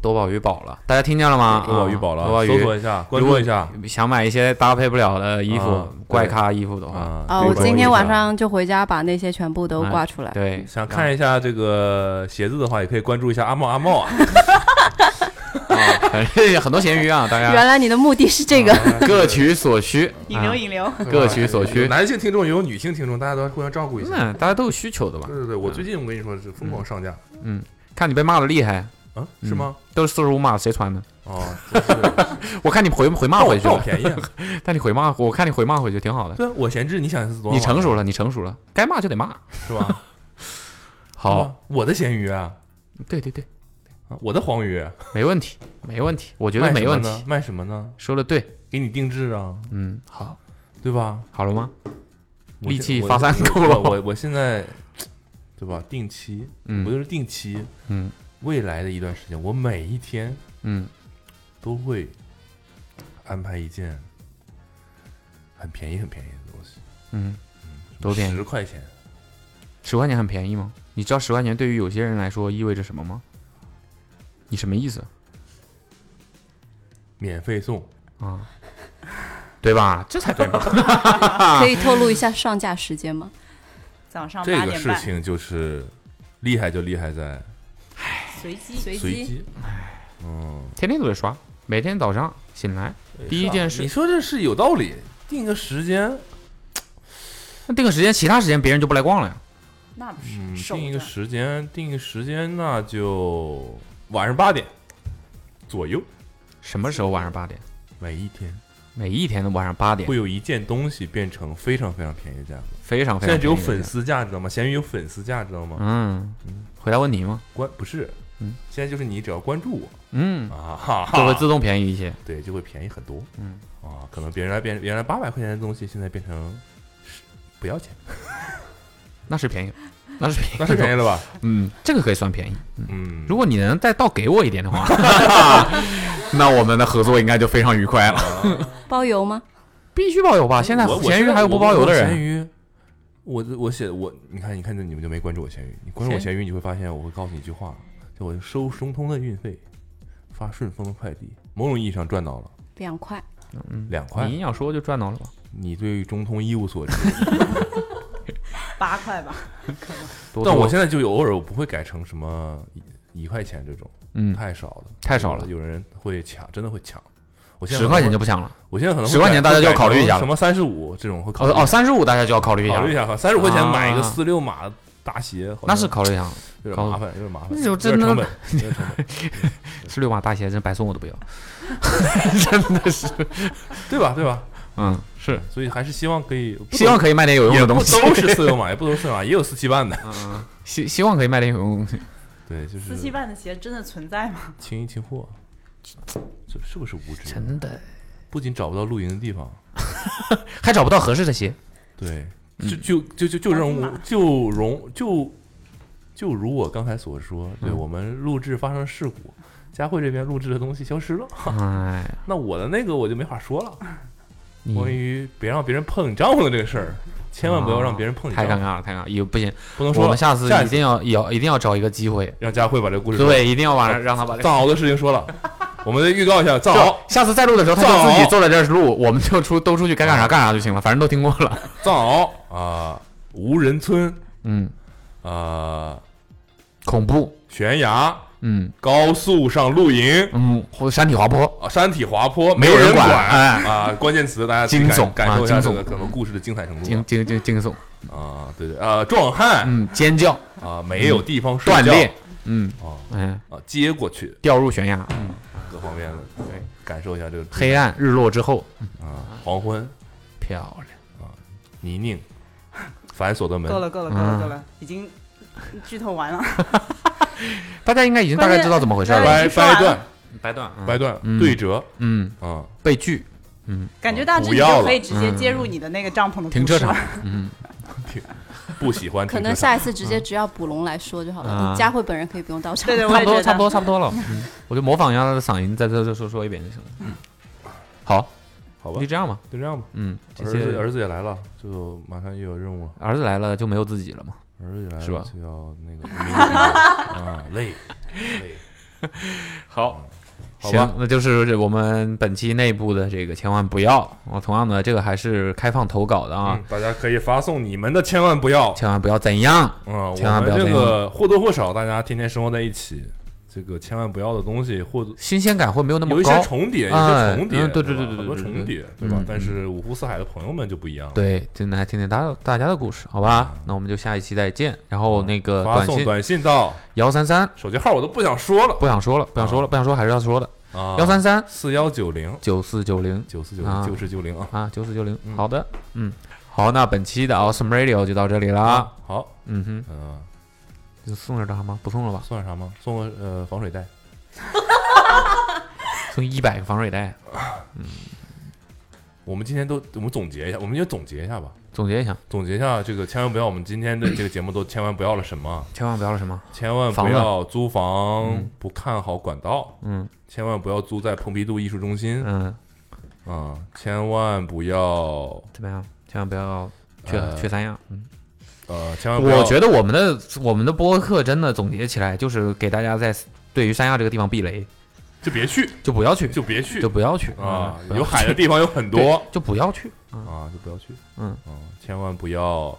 多宝鱼饱了，大家听见了吗？多宝鱼饱了多宝鱼，搜索鱼。一下，关注一下想买一些搭配不了的衣服啊，怪咖衣服的话，啊！我今天晚。上就回家把那些全部都挂出来。对，想看一下这个鞋子的话，也可以关注一下阿茂阿茂啊。[LAUGHS] 啊，反正很多咸鱼啊，大家原来你的目的是这个。各取所需，引流啊引流。各取所需。男性听众也有女性听众，大家都互相照顾一下。嗯，大家都有需求的吧对。对对，我最近我跟你说是疯狂上架嗯，看你被骂的厉害，啊，是吗？都是四十五码，谁穿的？哦，[LAUGHS] 我看你回回骂回去了，盗便宜啊！[LAUGHS] 但你回骂，我看你回骂回去挺好的。对啊，我闲置，你想是多？你成熟了，你成熟了，该骂就得骂。是吧？[LAUGHS] 好，啊，我的咸鱼啊，对对对，啊我的黄鱼，没问题，没问题，我觉得没问题什么呢，卖什么呢？说的对。给你定制啊，嗯，好，对吧？好了吗？我力气发散够了我我我现在，对吧？定期，不嗯就是定期？嗯未来的一段时间，我每一天嗯，都会安排一件很便宜、很便宜的东西，嗯，多便宜十块钱。十块钱很便宜吗？你知道十块钱对于有些人来说意味着什么吗？你什么意思免费送，啊？对吧？这才对吧？[LAUGHS] 可以透露一下上架时间吗？早上这个事情就是厉害，就厉害在随机随机。随机。嗯，天天都在刷，每天早上醒来，第一件事你说这是有道理，定个时间，那定个时间，其他时间别人就不来逛了呀。那不是、嗯，定一个时间，定一个时间，那就晚上八点左右，什么时候晚上八点？每一天每一天的晚上八点会，有一件东西变成非常非常便宜的价格。非常非常现在只有粉丝价，知道吗？闲鱼有粉丝价，知道吗？嗯嗯，回答问题吗？关不是，嗯，现在就是你只要关注我嗯，啊，哈哈就会自动便宜一些。对，就会便宜很多。嗯啊，可能别人来变原来八百块钱的东西，现在变成是不要钱，[LAUGHS] 那是便宜，那是便宜，那是便宜了吧？嗯，这个可以算便宜。嗯，如果你能再倒给我一点的话，[LAUGHS] 那我们的合作应该就非常愉快了。[LAUGHS] 包邮吗？必须包邮吧？现在我我闲鱼还有不包邮的人。我闲鱼，我我写我，你看你看，你们就没关注我咸鱼。你关注我咸鱼，你会发现我会告诉你一句话，就我收中通的运费，发顺丰的快递，某种意义上赚到了两块，嗯，两块你。硬要说就赚到了吧？你对中通一无所知，[LAUGHS] 八块吧，[LAUGHS] 但我现在就偶尔我不会改成什么一一块钱这种，嗯，太少了，太少了有人会抢，真的会抢。我现在十块钱就不，抢了。我现在可能会10块钱大家就要考虑一下什么三十五这种会考虑哦哦，三十五大家就要考虑一下，考虑一下哈，三十块钱买一个啊四六码大鞋，那是考虑一下。有点麻烦，有点麻烦，那就有真的点成本，有点成本，[LAUGHS] 十六码大鞋真白送我都不要。[LAUGHS] 真的是对吧？对吧？嗯，是，所以还是希望可以，希望可以卖点有用的东西。都是四六码，也不都是四六码，也有四七半的。嗯，希希望可以卖点有用的东西。对，就是四七半的鞋真的存在吗？清一清货，这是不是无知？真的，不仅找不到露营的地方，[LAUGHS] 还找不到合适的鞋。对，嗯就就就就就容就容就就如我刚才所说，对嗯我们录制发生事故，佳慧这边录制的东西消失了，哎，[LAUGHS] 那我的那个我就没法说了。关于别让别人碰你帐篷的这个事儿，千万不要让别人碰你太尴尬了，太尴尬，也不行。不能说我们下次一定要要一定要找一个机会，让佳慧把这个故事说对，一定要把让他把藏獒的事情说了，[LAUGHS] 我们再预告一下藏獒，下次再录的时候，他藏獒就自己坐在这儿录，我们就出都出去该干啥干啥就行了，反正都听过了。藏獒啊，无人村。嗯，啊，恐怖，悬崖，嗯。高速上露营。嗯，或者山体滑坡，啊，山体滑坡，没有人管管。哎。啊，关键词大家惊悚感受一下啊惊悚这个可能故事的精彩程度惊惊惊惊悚，啊，对对啊，壮汉。嗯，尖叫，啊，没有地方睡觉。断裂，嗯，啊嗯，啊，接过去。掉入悬崖，嗯，各方面的对，感受一下这个黑暗日落之后，啊，黄昏，漂亮。啊，泥泞，[LAUGHS] 反锁的门。够，了，够了，够嗯。了，够了，已经剧透完了。[LAUGHS] 大家应该已经大概知道怎么回事了。掰掰断，掰断，掰断，嗯。对折。嗯，啊，被拒，嗯，感觉大致就可以直接接入你的那个帐篷的停车场。了，嗯，[LAUGHS] 不喜欢可，能下一次直接只要捕龙来说就好啊。了。你佳慧本人可以不用到场。对对，我差不多，差不多，差不多了。[LAUGHS] 嗯，我就模仿一下他的嗓音，再再再说说一遍就行了。嗯，好，好吧。就，这样吧。就这样吧。嗯，这儿子儿子也来了，就马上又有任务了。儿子来了就没有自己了嘛。是吧就要那个 [LAUGHS] 啊，累累。[LAUGHS] 好，好吧行，那就是我们本期内部的这个千万不要。我同样的，这个还是开放投稿的啊嗯，，大家可以发送你们的，千万不要。千万不要怎样。嗯，我千万不要这个或多或少，大家天天生活在一起，这个千万不要的东西，或者新鲜感会没有那么有一些。重叠，一些重叠，对对对吧很多对对对对重叠，对吧嗯？但是五湖四海的朋友们就不一样了。对，就来听听大大家的故事，好吧？那我们就下一期再见。然后那个发短信送短信到幺三三，手机号，我都不想说了不想说了，不想说了，不想说还是要说的。啊，幺三三四幺九零九四九零九四九啊零九四九零啊啊，九四九零。嗯好的，嗯，好，那本期的 Awesome Radio 就到这里了。啊，好，嗯哼，嗯，就送点啥吗？不送了吧？送点啥吗？送个呃防水袋。[LAUGHS] 送一百个防水袋。嗯我们今天都我们总结一下，我们就总结一下吧。总结一下，总结一下，这个千万不要，我们今天的这个节目都千万不要了什么？千万不要了什么？千万不要租房嗯不看好管道，嗯千万不要租在蓬皮杜艺术中心嗯，啊！千万不要怎么样？千万不要缺呃缺三样。嗯，呃，千万不要。我觉得我们的我们的播客真的总结起来就是给大家在对于三亚这个地方避雷，就别去，就不要去，就别去。就不要去。啊！嗯有海的地方有很多。对就不要去。嗯。啊，就不要去。嗯。啊，千万不要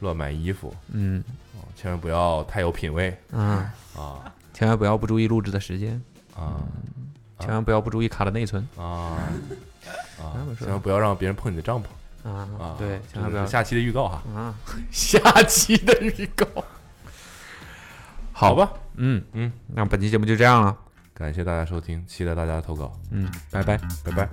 乱买衣服。嗯。啊！千万不要太有品味。嗯，啊。千万不要不注意录制的时间，啊。千万不要不注意卡的内存。啊。啊 [LAUGHS] 千万不要让别人碰你的帐篷啊啊！对，千万不要这是下期的预告哈。啊，[LAUGHS] 下期的预告。好吧，嗯，嗯，那本期节目就这样了。感谢大家收听，期待大家的投稿，嗯，拜拜。拜拜。